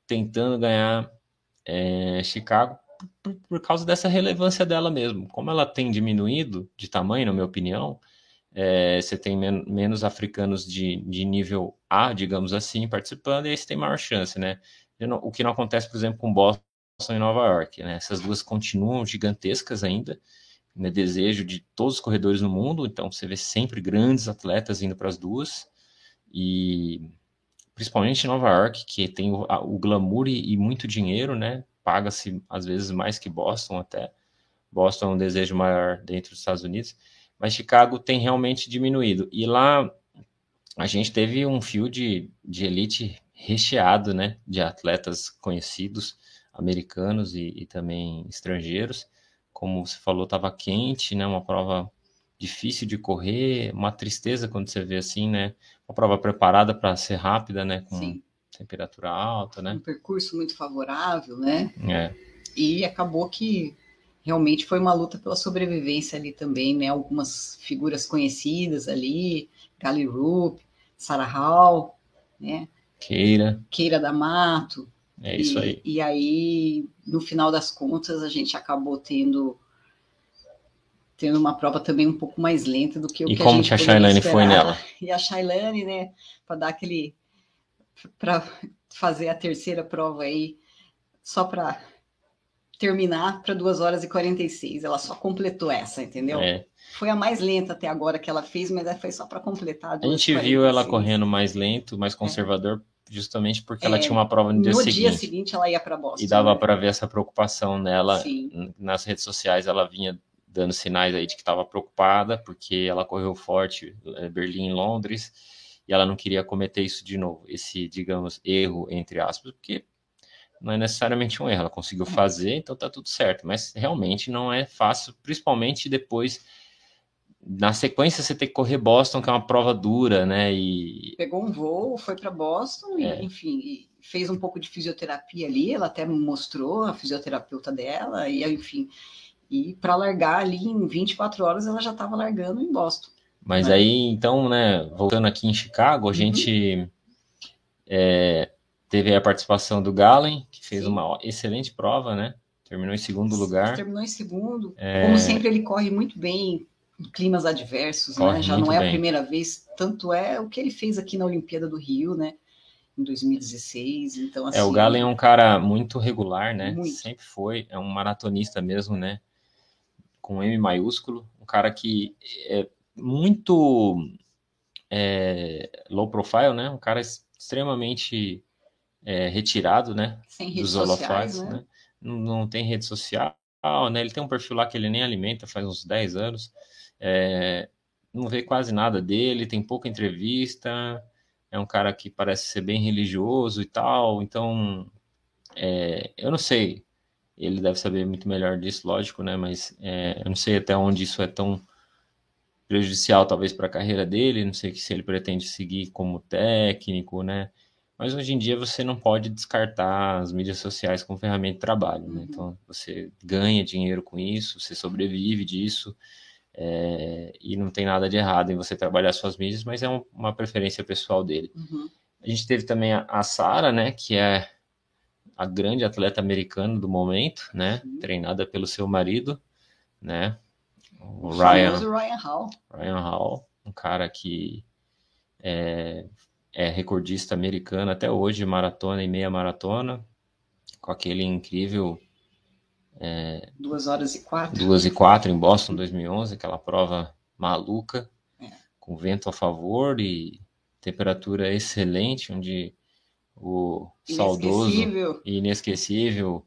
tentando ganhar é, Chicago por, por, causa dessa relevância dela mesmo. Como ela tem diminuído de tamanho, na minha opinião, é, você tem men menos africanos de, de nível A, digamos assim, participando, e aí você tem maior chance, né? O que não acontece, por exemplo, com Boston e Nova York, né? Essas duas continuam gigantescas ainda, né? Desejo de todos os corredores no mundo, então você vê sempre grandes atletas indo para as duas, e principalmente Nova York, que tem o, o glamour e, e muito dinheiro, né? Paga-se às vezes mais que Boston até. Boston é um desejo maior dentro dos Estados Unidos mas Chicago tem realmente diminuído. E lá a gente teve um fio de, de elite recheado, né, de atletas conhecidos, americanos e, e também estrangeiros. Como você falou, estava quente, né, uma prova difícil de correr, uma tristeza quando você vê assim, né, uma prova preparada para ser rápida, né, com Sim. temperatura alta, né. Um percurso muito favorável, né. É. E acabou que realmente foi uma luta pela sobrevivência ali também, né? Algumas figuras conhecidas ali, Gali Rupp, Sarah Hall, né? Keira. Keira da Mato. É isso e, aí. E aí, no final das contas, a gente acabou tendo tendo uma prova também um pouco mais lenta do que o e que a gente que a Shailane foi nela? E a Shailane, né, para dar aquele para fazer a terceira prova aí, só para terminar para 2 horas e 46. Ela só completou essa, entendeu? É. Foi a mais lenta até agora que ela fez, mas foi só para completar. A gente viu ela correndo mais lento, mais é. conservador, é. justamente porque ela tinha uma prova no dia no seguinte. No dia seguinte ela ia para Boston. E dava né? para ver essa preocupação nela. Sim. Nas redes sociais ela vinha dando sinais aí de que estava preocupada, porque ela correu forte é, Berlim, Londres, e ela não queria cometer isso de novo, esse, digamos, erro, entre aspas, porque não é necessariamente um erro, ela conseguiu fazer, então tá tudo certo, mas realmente não é fácil, principalmente depois na sequência você tem que correr Boston, que é uma prova dura, né? E pegou um voo, foi para Boston é. e, enfim, fez um pouco de fisioterapia ali. Ela até mostrou a fisioterapeuta dela e, enfim, e para largar ali em 24 horas ela já estava largando em Boston. Mas né? aí, então, né? Voltando aqui em Chicago, a uhum. gente é, teve a participação do Galen, que fez Sim. uma excelente prova, né? Terminou em segundo lugar. Terminou em segundo. É... Como sempre, ele corre muito bem em climas adversos, né? corre né? Já não é bem. a primeira vez. Tanto é o que ele fez aqui na Olimpíada do Rio, né? Em 2016. Então, assim, é, o assim, Galen é um cara muito regular, né? Muito. Sempre foi. É um maratonista mesmo, né? Com M maiúsculo. Um cara que é muito é, low profile, né? Um cara extremamente é, retirado, né? Sem redes dos holofotes, né? né? não, não tem rede social, né? Ele tem um perfil lá que ele nem alimenta faz uns 10 anos. É, não vê quase nada dele, tem pouca entrevista, é um cara que parece ser bem religioso e tal, então é, eu não sei, ele deve saber muito melhor disso, lógico, né? Mas é, eu não sei até onde isso é tão prejudicial, talvez, para a carreira dele, não sei se ele pretende seguir como técnico, né? Mas hoje em dia você não pode descartar as mídias sociais como ferramenta de trabalho, né? Uhum. Então você ganha dinheiro com isso, você sobrevive disso, é, e não tem nada de errado em você trabalhar suas mídias, mas é um, uma preferência pessoal dele. Uhum. A gente teve também a, a Sara, né, que é a grande atleta americana do momento, né, uhum. treinada pelo seu marido, né, o, o Ryan, Ryan Hall. Ryan Hall, um cara que é, é recordista americano até hoje, maratona e meia maratona, com aquele incrível. É, duas horas e quatro. Duas e quatro em Boston 2011, aquela prova maluca, é. com vento a favor e temperatura excelente, onde o saudoso e inesquecível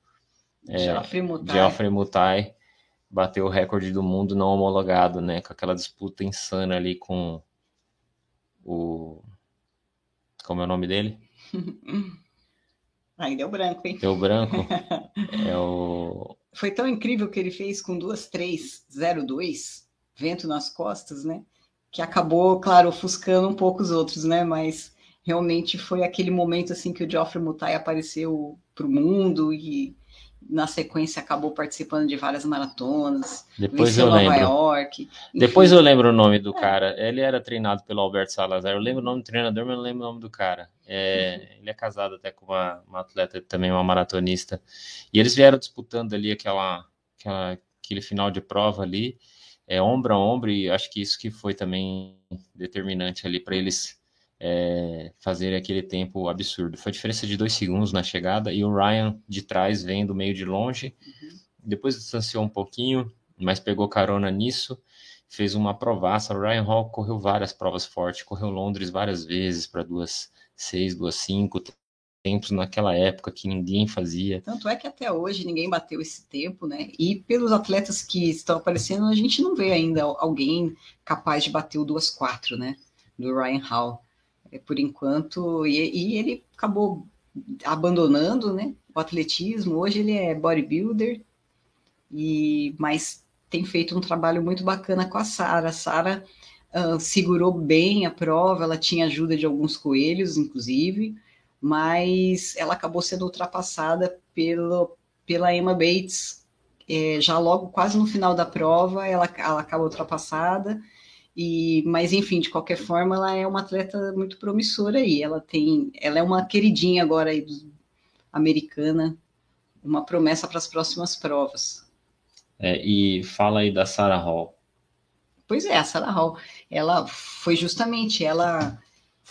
é, Geoffrey Mutai. Geoffrey Mutai bateu o recorde do mundo não homologado, né? Com aquela disputa insana ali com o como é o nome dele? Aí deu branco, hein? Deu branco. é o... Foi tão incrível que ele fez com duas, três, zero, dois, vento nas costas, né? Que acabou, claro, ofuscando um pouco os outros, né? Mas realmente foi aquele momento assim que o Geoffrey Mutai apareceu para o mundo e na sequência acabou participando de várias maratonas. Depois eu Nova lembro. York. Enfim. Depois eu lembro o nome do é. cara. Ele era treinado pelo Alberto Salazar. Eu lembro o nome do treinador, mas não lembro o nome do cara. É, uhum. Ele é casado até com uma, uma, atleta também, uma maratonista. E eles vieram disputando ali aquela, aquela aquele final de prova ali, é, ombro a ombro, e acho que isso que foi também determinante ali para eles é, fazer aquele tempo absurdo. Foi a diferença de dois segundos na chegada e o Ryan de trás vem do meio de longe. Uhum. Depois distanciou um pouquinho, mas pegou carona nisso. Fez uma provaça. O Ryan Hall correu várias provas fortes, correu Londres várias vezes para duas seis, duas cinco tempos naquela época que ninguém fazia. Tanto é que até hoje ninguém bateu esse tempo, né? E pelos atletas que estão aparecendo, a gente não vê ainda alguém capaz de bater o duas quatro, né? Do Ryan Hall. É, por enquanto, e, e, ele acabou abandonando né, o atletismo. Hoje ele é bodybuilder, e, mas tem feito um trabalho muito bacana com a Sara. A Sara uh, segurou bem a prova, ela tinha ajuda de alguns coelhos, inclusive, mas ela acabou sendo ultrapassada pelo, pela Emma Bates. É, já logo quase no final da prova, ela, ela acaba ultrapassada e, mas enfim, de qualquer forma, ela é uma atleta muito promissora aí. Ela tem, ela é uma queridinha agora aí do, americana, uma promessa para as próximas provas. É, e fala aí da Sarah Hall. Pois é, a Sarah Hall, ela foi justamente, ela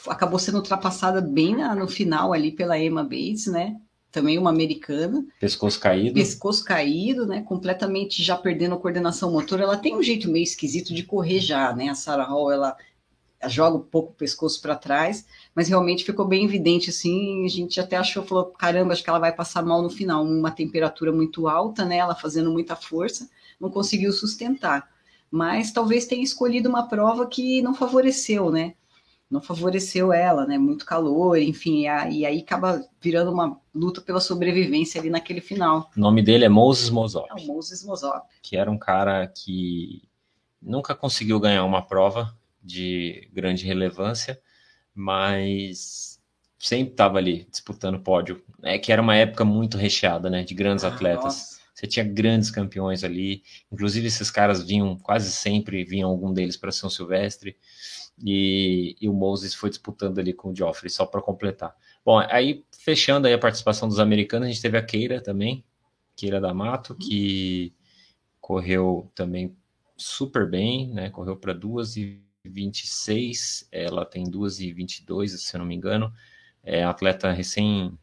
acabou sendo ultrapassada bem na, no final ali pela Emma Bates, né? Também uma americana. Pescoço caído. Pescoço caído, né? Completamente já perdendo a coordenação motora. Ela tem um jeito meio esquisito de correr já, né? A Sarah Hall, ela joga um pouco o pescoço para trás, mas realmente ficou bem evidente assim. A gente até achou, falou, caramba, acho que ela vai passar mal no final. Uma temperatura muito alta, né? Ela fazendo muita força, não conseguiu sustentar. Mas talvez tenha escolhido uma prova que não favoreceu, né? Não favoreceu ela, né? Muito calor, enfim, e, aí acaba virando uma luta pela sobrevivência ali naquele final. O nome dele é Moses Mozop. É Moses Mozop. Que era um cara que nunca conseguiu ganhar uma prova de grande relevância, mas sempre estava ali disputando pódio. É que era uma época muito recheada, né, de grandes ah, atletas. Nossa. Você tinha grandes campeões ali, inclusive esses caras vinham quase sempre vinham algum deles para São Silvestre. E, e, o Moses foi disputando ali com o Geoffrey, só para completar. Bom, aí fechando aí a participação dos americanos, a gente teve a Keira também, Keira da Mato, que correu também super bem, né? Correu para 2 e 26, ela tem 2 e 22, se eu não me engano. É atleta recém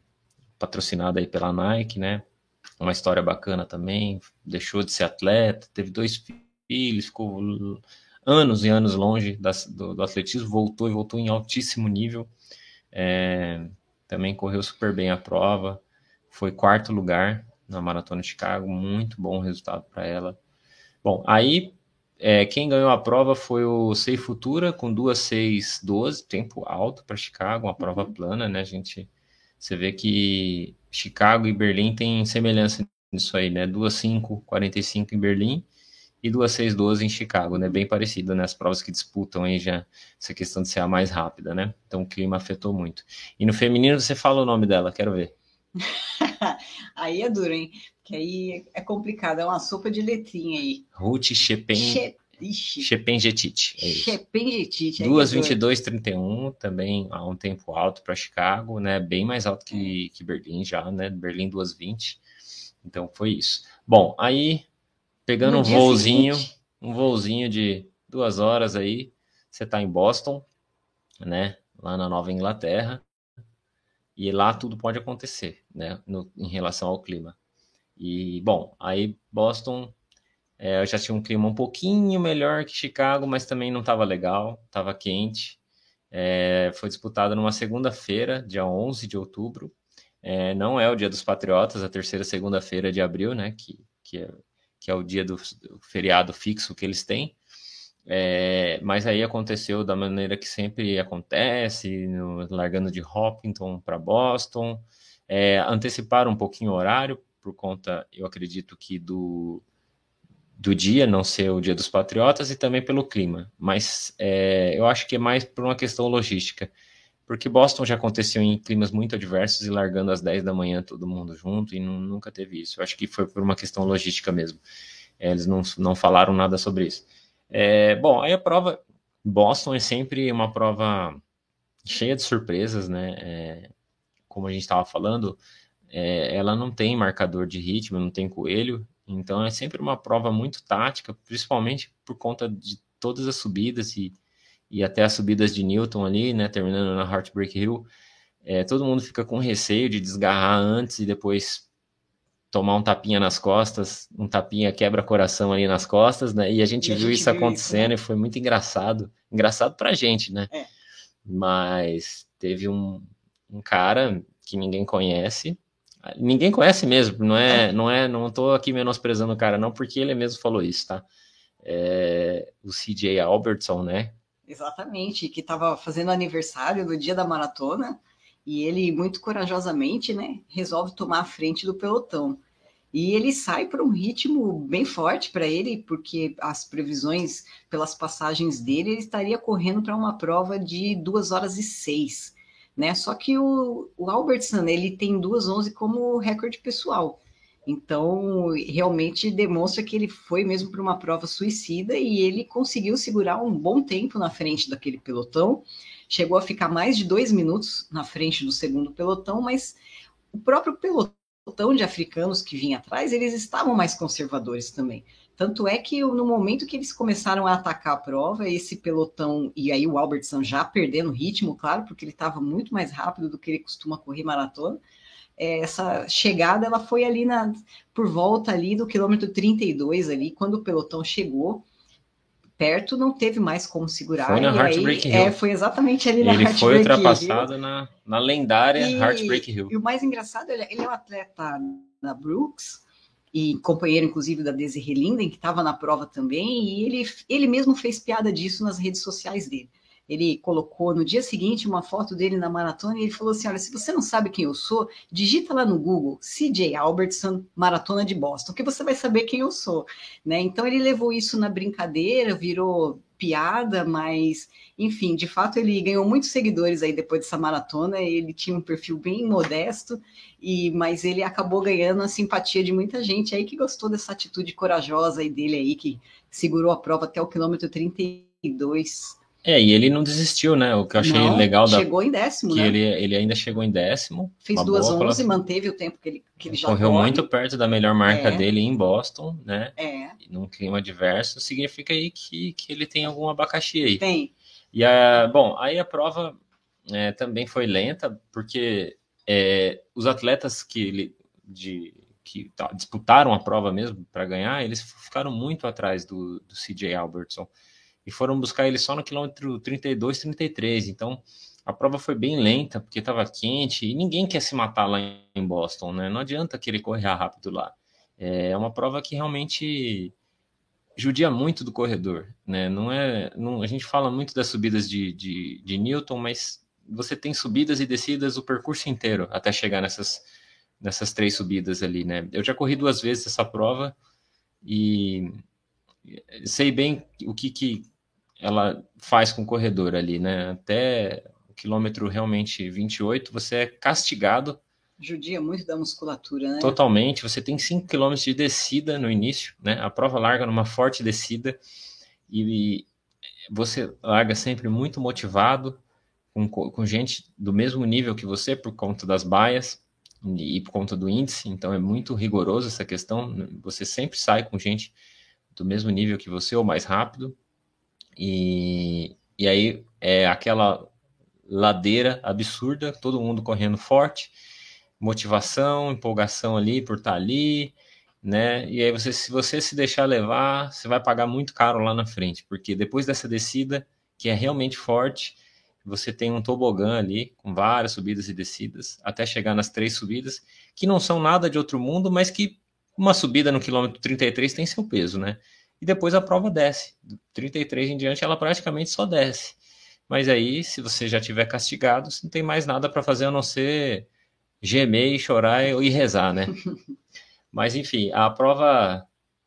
patrocinada aí pela Nike, né? Uma história bacana também, deixou de ser atleta, teve dois filhos, ficou anos e anos longe do, do, atletismo, voltou e voltou em altíssimo nível. É, também correu super bem a prova, foi quarto lugar na Maratona de Chicago, muito bom resultado para ela. Bom, aí é, quem ganhou a prova foi o Sei Futura com 2,612, tempo alto para Chicago, uma prova uhum. plana, né? A gente, você vê que Chicago e Berlim têm semelhança nisso aí, né? 2,545 em Berlim e 2,612 em Chicago, né? Bem parecido, né? As provas que disputam aí já essa questão de ser a mais rápida, né? Então o clima afetou muito. E no feminino você fala o nome dela, quero ver. aí é duro, hein? Que aí é complicado, é uma sopa de letrinha aí. Ruth Chepen. Che... Chepengetite. É Chepengetite. 2,22,31, também há um tempo alto para Chicago, né? Bem mais alto que, que Berlim já, né? Berlim 2,20. Então foi isso. Bom, aí pegando um voozinho, seguinte. um voozinho de duas horas aí, você está em Boston, né? Lá na Nova Inglaterra. E lá tudo pode acontecer, né? No, em relação ao clima. E, bom, aí Boston é, já tinha um clima um pouquinho melhor que Chicago, mas também não estava legal, estava quente. É, foi disputada numa segunda-feira, dia 11 de outubro. É, não é o dia dos Patriotas, a terceira segunda-feira de abril, né? Que, que, é, que é o dia do, do feriado fixo que eles têm. É, mas aí aconteceu da maneira que sempre acontece, no, largando de Hopkinton para Boston. É, anteciparam um pouquinho o horário por conta, eu acredito que do, do dia não ser o dia dos patriotas e também pelo clima. Mas é, eu acho que é mais por uma questão logística. Porque Boston já aconteceu em climas muito adversos e largando às 10 da manhã todo mundo junto e não, nunca teve isso. Eu acho que foi por uma questão logística mesmo. É, eles não, não falaram nada sobre isso. É, bom, aí a prova. Boston é sempre uma prova cheia de surpresas, né? É, como a gente estava falando, é, ela não tem marcador de ritmo, não tem coelho, então é sempre uma prova muito tática, principalmente por conta de todas as subidas e, e até as subidas de Newton ali, né, terminando na Heartbreak Hill. É, todo mundo fica com receio de desgarrar antes e depois tomar um tapinha nas costas, um tapinha quebra coração ali nas costas, né? E a gente e viu a gente isso viu acontecendo isso, né? e foi muito engraçado, engraçado pra gente, né? É. Mas teve um, um cara que ninguém conhece, Ninguém conhece mesmo, não é, é, não é, não tô aqui menosprezando o cara, não, porque ele mesmo falou isso, tá? É, o CJ Albertson, né? Exatamente, que estava fazendo aniversário do dia da maratona e ele muito corajosamente, né, resolve tomar a frente do pelotão. E ele sai para um ritmo bem forte para ele, porque as previsões pelas passagens dele, ele estaria correndo para uma prova de 2 horas e 6 né? Só que o, o Albertson, ele tem 2,11 como recorde pessoal. Então, realmente demonstra que ele foi mesmo para uma prova suicida e ele conseguiu segurar um bom tempo na frente daquele pelotão. Chegou a ficar mais de dois minutos na frente do segundo pelotão, mas o próprio pelotão de africanos que vinha atrás, eles estavam mais conservadores também. Tanto é que no momento que eles começaram a atacar a prova, esse pelotão, e aí o Albertson já perdendo ritmo, claro, porque ele estava muito mais rápido do que ele costuma correr maratona, essa chegada ela foi ali na, por volta ali do quilômetro 32 ali, quando o pelotão chegou, perto não teve mais como segurar. Foi na Heartbreak Hill. É, foi exatamente ali na Ele Heartbreak foi ultrapassado na, na lendária e, Heartbreak Hill. E o mais engraçado, ele, ele é um atleta da Brooks, e companheiro, inclusive, da Desiree Linden, que estava na prova também, e ele, ele mesmo fez piada disso nas redes sociais dele. Ele colocou no dia seguinte uma foto dele na maratona e ele falou assim: Olha, se você não sabe quem eu sou, digita lá no Google CJ Albertson, Maratona de Boston, que você vai saber quem eu sou. Né? Então ele levou isso na brincadeira, virou piada, mas enfim, de fato ele ganhou muitos seguidores aí depois dessa maratona. Ele tinha um perfil bem modesto, e mas ele acabou ganhando a simpatia de muita gente aí que gostou dessa atitude corajosa aí dele aí, que segurou a prova até o quilômetro 32. É, e ele não desistiu, né? O que eu achei não, legal da. Chegou em décimo, que né? Ele, ele ainda chegou em décimo. Fez duas onze, manteve o tempo que ele, que ele já Correu corre. muito perto da melhor marca é. dele em Boston, né? É. Num clima adverso, significa aí que, que ele tem algum abacaxi aí. Tem. E a, bom, aí a prova é, também foi lenta, porque é, os atletas que, ele, de, que tá, disputaram a prova mesmo para ganhar, eles ficaram muito atrás do, do CJ Albertson e foram buscar ele só no quilômetro 32, 33. Então a prova foi bem lenta, porque estava quente e ninguém quer se matar lá em Boston, né? Não adianta querer correr rápido lá. É uma prova que realmente judia muito do corredor, né? Não é, não, a gente fala muito das subidas de, de, de Newton, mas você tem subidas e descidas o percurso inteiro até chegar nessas, nessas três subidas ali, né? Eu já corri duas vezes essa prova e sei bem o que, que ela faz com o corredor ali, né? Até o quilômetro realmente 28, você é castigado. Judia muito da musculatura, né? Totalmente. Você tem 5 quilômetros de descida no início, né? A prova larga numa forte descida e você larga sempre muito motivado, com, com gente do mesmo nível que você, por conta das baias e por conta do índice. Então é muito rigoroso essa questão. Você sempre sai com gente do mesmo nível que você ou mais rápido. E, e aí é aquela ladeira absurda, todo mundo correndo forte, motivação, empolgação ali por estar ali, né? E aí você, se você se deixar levar, você vai pagar muito caro lá na frente, porque depois dessa descida, que é realmente forte, você tem um tobogã ali com várias subidas e descidas, até chegar nas três subidas, que não são nada de outro mundo, mas que uma subida no quilômetro 33 tem seu peso, né? e depois a prova desce. Do 33 em diante ela praticamente só desce. Mas aí, se você já tiver castigado, você não tem mais nada para fazer a não ser gemer e chorar e rezar, né? Mas enfim, a prova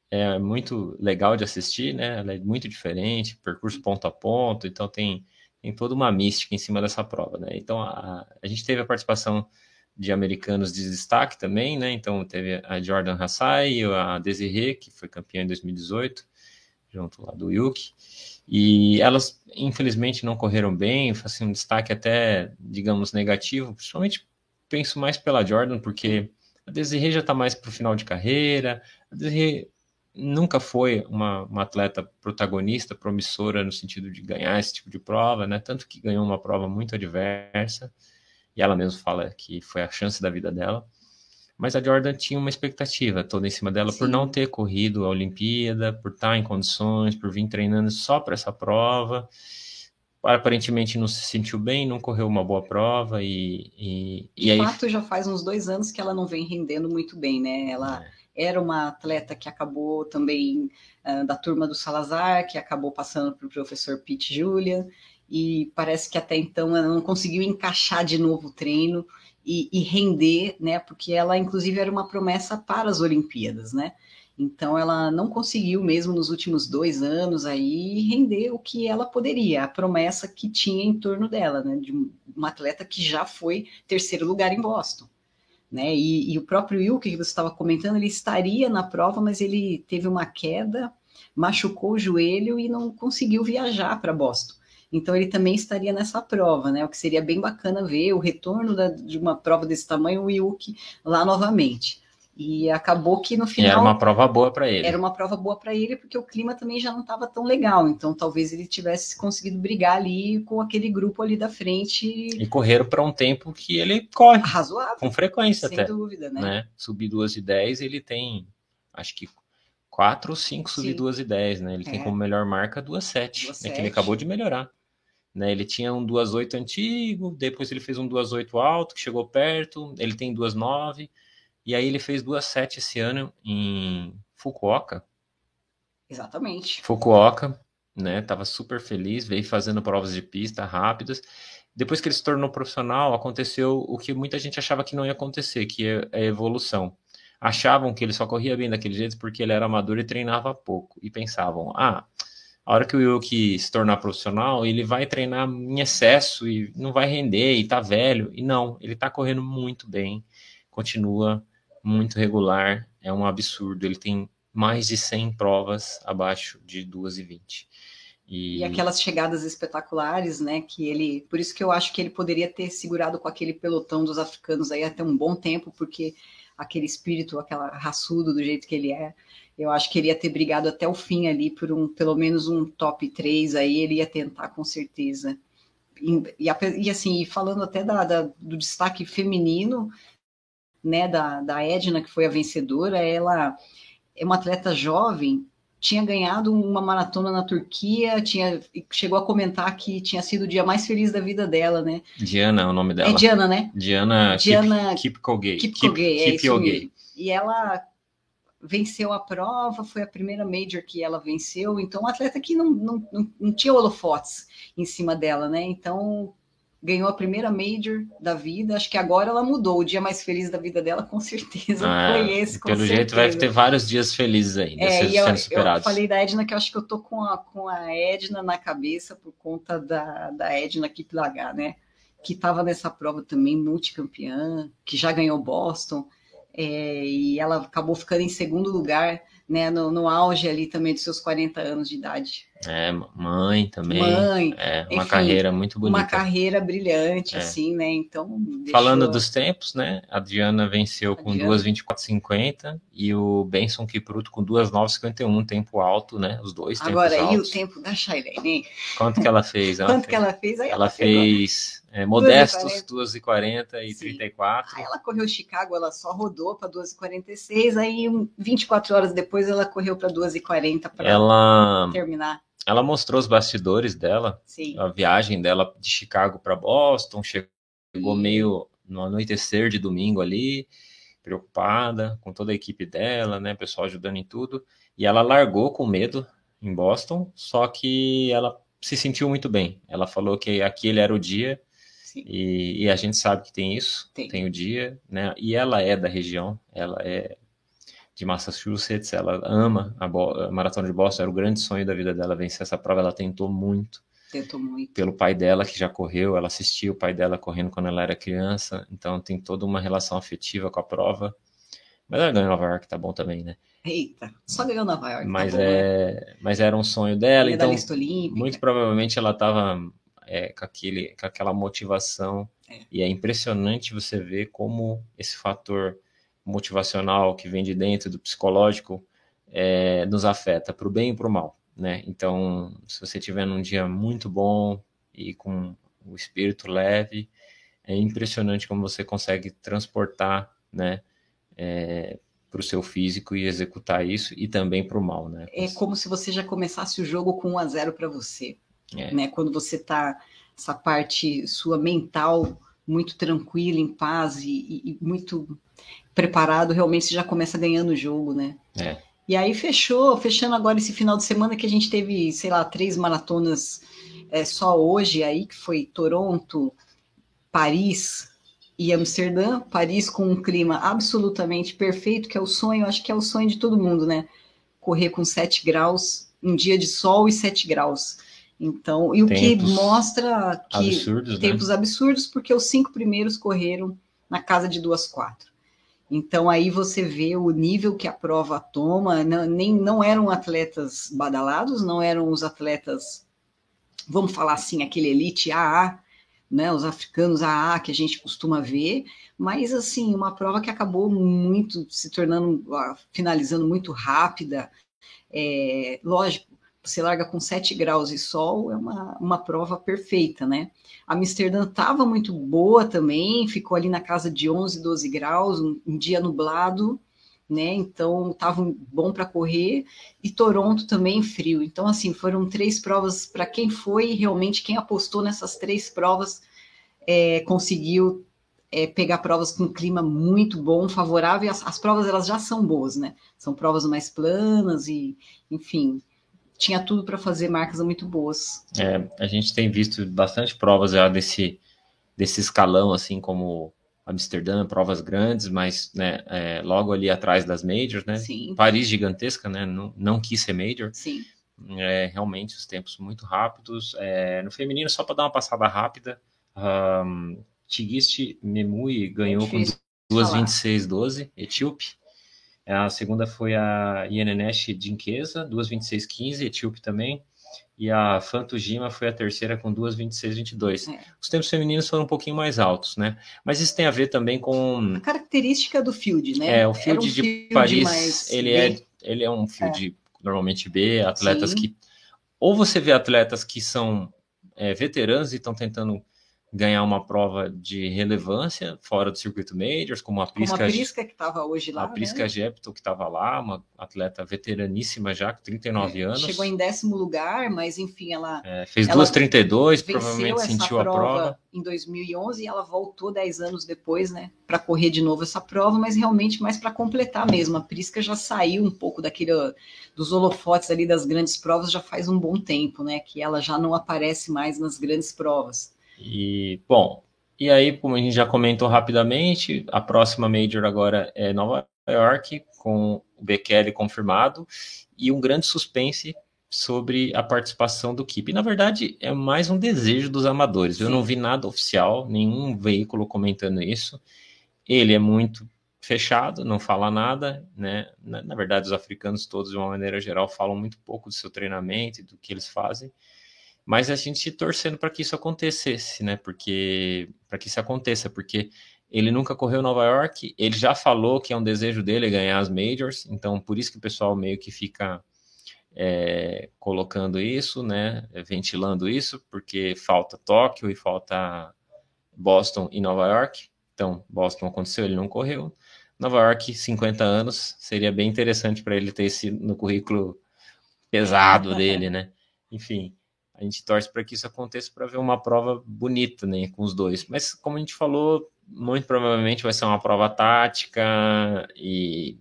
é muito legal de assistir, né? Ela é muito diferente, percurso ponto a ponto, então tem, tem toda uma mística em cima dessa prova, né? Então a, a gente teve a participação de americanos de destaque também, né? Então teve a Jordan Hassai, a Desiree, que foi campeã em 2018, junto lá do Yuki. E elas, infelizmente, não correram bem, assim, um destaque até, digamos, negativo. Principalmente penso mais pela Jordan, porque a Desiree já está mais para o final de carreira. A Desiree nunca foi uma, uma atleta protagonista, promissora no sentido de ganhar esse tipo de prova, né? Tanto que ganhou uma prova muito adversa e ela mesma fala que foi a chance da vida dela. Mas a Jordan tinha uma expectativa toda em cima dela Sim. por não ter corrido a Olimpíada, por estar em condições, por vir treinando só para essa prova. Aparentemente não se sentiu bem, não correu uma boa prova e, e, De aí... fato, já faz uns dois anos que ela não vem rendendo muito bem, né? Ela é. era uma atleta que acabou também uh, da turma do Salazar, que acabou passando para o professor Pete Julia, e parece que até então ela não conseguiu encaixar de novo o treino e, e, render, né? Porque ela, inclusive, era uma promessa para as Olimpíadas, né? Então ela não conseguiu mesmo nos últimos dois anos aí render o que ela poderia, a promessa que tinha em torno dela, né? De uma atleta que já foi terceiro lugar em Boston. Né? E, e o próprio Wilke, que você estava comentando, ele estaria na prova, mas ele teve uma queda, machucou o joelho e não conseguiu viajar para Boston. Então ele também estaria nessa prova, né? O que seria bem bacana ver o retorno da, de uma prova desse tamanho, o Yuki lá novamente. E acabou que no final. E era uma prova boa para ele. Era uma prova boa para ele, porque o clima também já não estava tão legal. Então talvez ele tivesse conseguido brigar ali com aquele grupo ali da frente. E correram para um tempo que ele corre. Razoável. Com frequência sem até. Sem dúvida, né? né? Subir 2 e 10, ele tem, acho que 4 ou 5 subir 2 e 10, né? Ele é. tem como melhor marca 2 7, né? que ele acabou de melhorar. Né? Ele tinha um 2.8 antigo, depois ele fez um 2.8 alto, que chegou perto, ele tem 2.9, e aí ele fez 2.7 esse ano em Fukuoka. Exatamente. Fukuoka. né? Tava super feliz, veio fazendo provas de pista rápidas. Depois que ele se tornou profissional, aconteceu o que muita gente achava que não ia acontecer, que é a evolução. Achavam que ele só corria bem daquele jeito porque ele era amador e treinava pouco. E pensavam, ah, a hora que o Yuki se tornar profissional, ele vai treinar em excesso e não vai render e tá velho. E não, ele tá correndo muito bem, continua muito regular, é um absurdo. Ele tem mais de 100 provas abaixo de 2 e 20. E... e aquelas chegadas espetaculares, né? Que ele, por isso que eu acho que ele poderia ter segurado com aquele pelotão dos africanos aí até um bom tempo, porque aquele espírito, aquela raçudo do jeito que ele é, eu acho que ele ia ter brigado até o fim ali por um, pelo menos um top 3 aí, ele ia tentar com certeza. E, e, e assim, falando até da, da, do destaque feminino, né, da, da Edna, que foi a vencedora, ela é uma atleta jovem, tinha ganhado uma maratona na Turquia, tinha chegou a comentar que tinha sido o dia mais feliz da vida dela, né? Diana é o nome dela. É Diana, né? Diana, Diana Kipkogay. Kipkogay, é isso mesmo. E ela venceu a prova, foi a primeira major que ela venceu, então um atleta que não, não, não, não tinha holofotes em cima dela, né? Então ganhou a primeira major da vida. Acho que agora ela mudou. O dia mais feliz da vida dela, com certeza, ah, foi esse. pelo certeza. jeito, vai ter vários dias felizes aí, é, sendo eu, superados. Eu falei da Edna que eu acho que eu tô com a, com a Edna na cabeça por conta da, da Edna Kiplagar, né? Que estava nessa prova também, multicampeã, que já ganhou Boston. É, e ela acabou ficando em segundo lugar né, no, no, auge ali também dos seus 40 anos de idade. É, mãe também. Mãe. É, uma enfim, carreira muito bonita. Uma carreira brilhante, é. assim, né? Então. Deixou... Falando dos tempos, né? A Diana venceu com 2,24,50 e o Benson Kipruto com 2,9,51, tempo alto, né? Os dois Agora, e o tempo da Shailene? Quanto que ela fez? Ela Quanto fez... que ela fez? Aí ela, ela fez é, modestos 2,40 e 34. Aí ela correu Chicago, ela só rodou para 2,46, aí 24 horas depois ela correu para 2,40 para ela... terminar. Ela mostrou os bastidores dela, Sim. a viagem dela de Chicago para Boston, chegou meio no anoitecer de domingo ali, preocupada com toda a equipe dela, né, pessoal ajudando em tudo, e ela largou com medo em Boston, só que ela se sentiu muito bem. Ela falou que aquele era o dia e, e, a gente sabe que tem isso, tem. tem. o dia, né? E ela é da região, ela é de Massachusetts, ela ama a, a, Maratona de Boston, era o grande sonho da vida dela vencer essa prova, ela tentou muito. Tentou muito. Pelo pai dela, que já correu, ela assistiu o pai dela correndo quando ela era criança, então tem toda uma relação afetiva com a prova. Mas ela ganhou Nova York, tá bom também, né? Eita, só ganhou Nova York. Tá mas, tá bom, é, né? mas era um sonho dela, então olímpica. muito provavelmente ela estava é, com, aquele, com aquela motivação. É. E é impressionante você ver como esse fator motivacional que vem de dentro do psicológico é, nos afeta para o bem e para o mal. Né? Então, se você tiver num dia muito bom e com o espírito leve, é impressionante como você consegue transportar né, é, para o seu físico e executar isso, e também para o mal. Né? É como se você já começasse o jogo com 1 a 0 para você. É. Né? Quando você está, essa parte sua mental muito tranquila, em paz e, e, muito preparado, realmente você já começa ganhando o jogo, né? É. E aí fechou, fechando agora esse final de semana que a gente teve, sei lá, três maratonas é, só hoje aí, que foi Toronto, Paris e Amsterdã. Paris com um clima absolutamente perfeito, que é o sonho, acho que é o sonho de todo mundo, né? Correr com 7 graus, um dia de sol e 7 graus. Então, e o tempos que mostra que absurdos, né? tempos né? absurdos, porque os cinco primeiros correram na casa de duas quatro. Então aí você vê o nível que a prova toma, não, nem não eram atletas badalados, não eram os atletas, vamos falar assim, aquele elite AA, né, os africanos AA que a gente costuma ver, mas assim, uma prova que acabou muito se tornando, finalizando muito rápida. É, lógico, você larga com 7 graus e sol, é uma, uma prova perfeita, né? Amsterdã estava muito boa também, ficou ali na casa de 11, 12 graus, um, um dia nublado, né? Então estava bom para correr. E Toronto também frio. Então, assim, foram três provas para quem foi, realmente, quem apostou nessas três provas é, conseguiu é, pegar provas com clima muito bom, favorável. As, as provas elas já são boas, né? São provas mais planas e, enfim, tinha tudo para fazer marcas muito boas. É, a gente tem visto bastante provas já desse, desse escalão, assim como Amsterdã, provas grandes, mas né, é, logo ali atrás das majors, né? Sim. Paris gigantesca, né? Não, não quis ser major. Sim. É, realmente os tempos muito rápidos. É, no feminino, só para dar uma passada rápida, um, Tigist Memui ganhou com 2,26,12, etíope. A segunda foi a Yenenesh Dinqueza, 2,26,15, etíope também. E a Fantujima foi a terceira com 2,26,22. É. Os tempos femininos foram um pouquinho mais altos, né? Mas isso tem a ver também com... A característica do field, né? É, o field um de field Paris, ele é, ele é um field é. normalmente B, atletas Sim. que... Ou você vê atletas que são é, veteranos e estão tentando ganhar uma prova de relevância fora do circuito Majors, como a Prisca, como a Prisca que estava hoje lá. A Prisca né? Que estava lá, uma atleta veteraníssima já, com 39 é, anos. Chegou em décimo lugar, mas enfim, ela. É, fez 2,32, provavelmente sentiu a prova. Em 2011, e ela voltou 10 anos depois, né, para correr de novo essa prova, mas realmente mais para completar mesmo. A Prisca já saiu um pouco daquele dos holofotes ali das grandes provas já faz um bom tempo, né, que ela já não aparece mais nas grandes provas. E, bom, e aí, como a gente já comentou rapidamente, a próxima Major agora é Nova York, com o Bekele confirmado, e um grande suspense sobre a participação do Kip. Na verdade, é mais um desejo dos amadores. Sim. Eu não vi nada oficial, nenhum veículo comentando isso. Ele é muito fechado, não fala nada, né? Na, na, verdade, os africanos todos, de uma maneira geral, falam muito pouco do seu treinamento e do que eles fazem mas a gente torcendo para que isso acontecesse, né? Porque para que isso aconteça, porque ele nunca correu Nova York, ele já falou que é um desejo dele ganhar as majors, então por isso que o pessoal meio que fica é, colocando isso, né? Ventilando isso, porque falta Tóquio e falta Boston e Nova York. Então, Boston aconteceu, ele não correu. Nova York, 50 anos, seria bem interessante para ele ter esse no currículo pesado dele, né? Enfim, a gente torce para que isso aconteça para ver uma prova bonita, né, com os dois. Mas como a gente falou, muito provavelmente vai ser uma prova tática e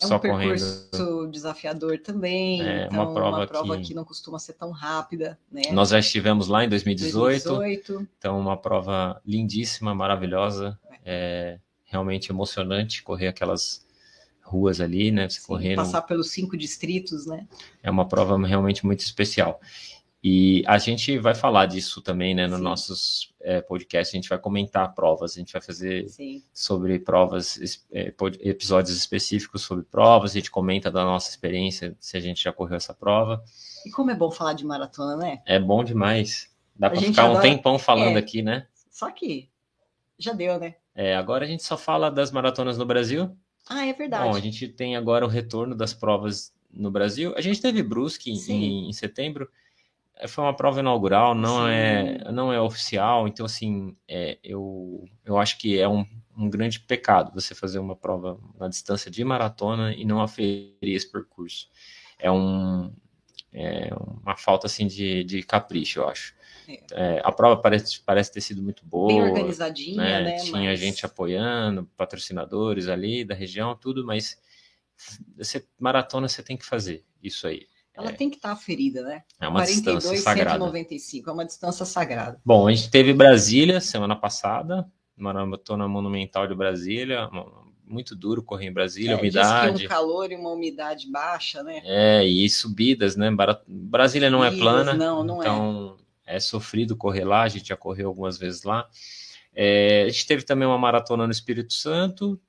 é só um percurso correndo. desafiador também. É então, uma prova, uma prova que... que... não costuma ser tão rápida, né? Nós já estivemos lá em 2018, 2018. Então, uma prova lindíssima, maravilhosa. É. é realmente emocionante correr aquelas ruas ali, né? Você Sim, correndo. Passar pelos cinco distritos, né? É uma prova realmente muito especial. E a gente vai falar disso também, né, nos nossos é, podcasts, a gente vai comentar provas, a gente vai fazer Sim. sobre provas, é, episódios específicos sobre provas, a gente comenta da nossa experiência, se a gente já correu essa prova. E como é bom falar de maratona, né? É bom demais. Dá para ficar adora... um tempão falando é, aqui, né? Só que já deu, né? É, agora a gente só fala das maratonas no Brasil. Ah, é verdade. Bom, a gente tem agora o retorno das provas no Brasil. A gente teve Brusque em, em setembro, foi uma prova inaugural, não é não é oficial, então assim, é, eu, eu acho que é um, um grande pecado você fazer uma prova na distância de maratona e não aferir esse percurso. É, um, é uma falta assim de, de capricho, eu acho. É. é a prova parece, parece ter sido muito boa. Bem organizadinha, né? né? Tinha mas... gente apoiando, patrocinadores ali da região, tudo, mas você, maratona você tem que fazer isso aí. Ela é. tem que estar tá ferida, né? É uma 42, distância sagrada. 195, é uma distância sagrada. Bom, a gente teve Brasília semana passada, maratona monumental de Brasília, muito duro correr em Brasília, é, umidade. Diz que um calor e uma umidade baixa, né? É, e subidas, né? Brasília não é subidas, é plana, não, não então é. é sofrido correr lá, a gente já correu algumas vezes lá. É, a gente teve também uma maratona no Espírito Santo,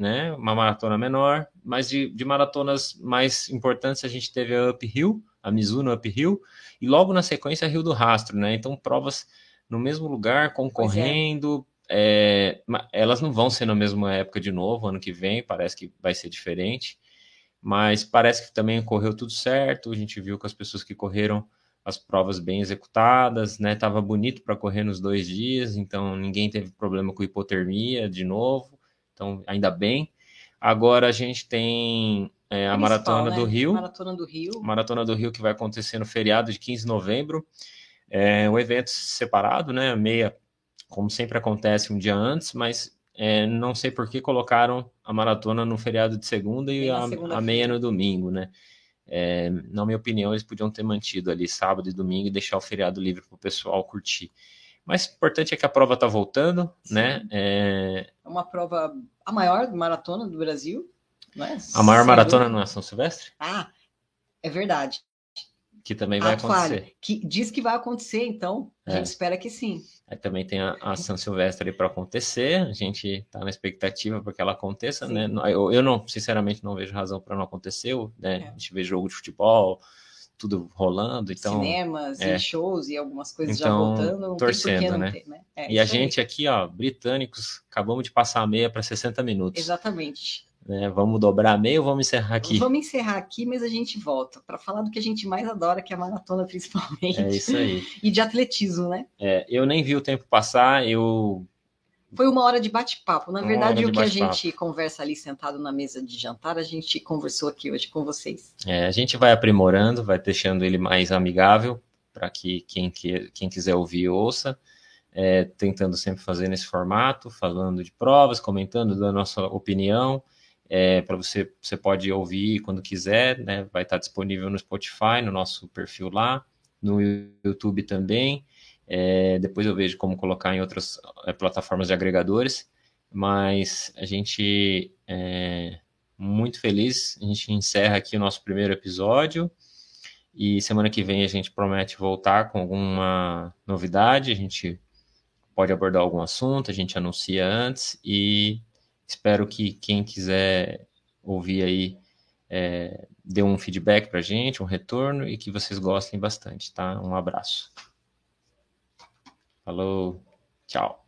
né? Uma maratona menor, mas de, de maratonas mais importantes a gente teve a Uphill, a Mizuno Uphill, e logo na sequência a Rio do Rastro, né? Então provas no mesmo lugar, concorrendo, é. É, elas não vão ser na mesma época de novo, ano que vem, parece que vai ser diferente, mas parece que também correu tudo certo, a gente viu que as pessoas que correram as provas bem executadas, né? Tava bonito para correr nos dois dias, então ninguém teve problema com hipotermia de novo. Então, ainda bem. Agora a gente tem é, a Maratona né? do Rio. Maratona do Rio. Maratona do Rio que vai acontecer no feriado de 15 de novembro. É um evento separado, né? Meia, como sempre acontece um dia antes, mas é, não sei por que colocaram a maratona no feriado de segunda e a, a, meia no domingo, né? É, na minha opinião, eles podiam ter mantido ali sábado e domingo e deixar o feriado livre para o pessoal curtir. Mas o importante é que a prova está voltando, Sim. né? É... é... uma prova, a maior maratona do Brasil, não é? A maior maratona não é São Silvestre? Ah, é verdade. Que também vai acontecer. Que diz que vai acontecer, então a é. gente espera que sim. Aí também tem a, a São Silvestre para acontecer, a gente está na expectativa para que ela aconteça, sim. né? Eu, eu não, sinceramente, não vejo razão para não acontecer, né? É. A gente vê jogo de futebol, tudo rolando, então... Cinemas é. e shows e algumas coisas então, já voltando, não torcendo, né? Ter, né? É, e a gente aí. aqui, ó, britânicos, acabamos de passar a meia para 60 minutos. Exatamente. Né? Vamos dobrar meio ou vamos encerrar aqui? Vamos encerrar aqui, mas a gente volta para falar do que a gente mais adora, que é a maratona, principalmente. É isso aí. e de atletismo, né? É, eu nem vi o tempo passar, eu. Foi uma hora de bate-papo. Na verdade, o que a gente conversa ali sentado na mesa de jantar, a gente conversou aqui hoje com vocês. É, a gente vai aprimorando, vai deixando ele mais amigável para que quem, que quem quiser ouvir ouça. É, tentando sempre fazer nesse formato, falando de provas, comentando, dando a nossa opinião é, para você, você pode ouvir quando quiser, né? Vai estar disponível no Spotify, no nosso perfil lá, no YouTube também. É, depois eu vejo como colocar em outras é, plataformas de agregadores, mas a gente é muito feliz. A gente encerra aqui o nosso primeiro episódio e semana que vem a gente promete voltar com alguma novidade. A gente pode abordar algum assunto, a gente anuncia antes e Espero que quem quiser ouvir aí é, dê um feedback para a gente, um retorno e que vocês gostem bastante, tá? Um abraço. Falou, tchau.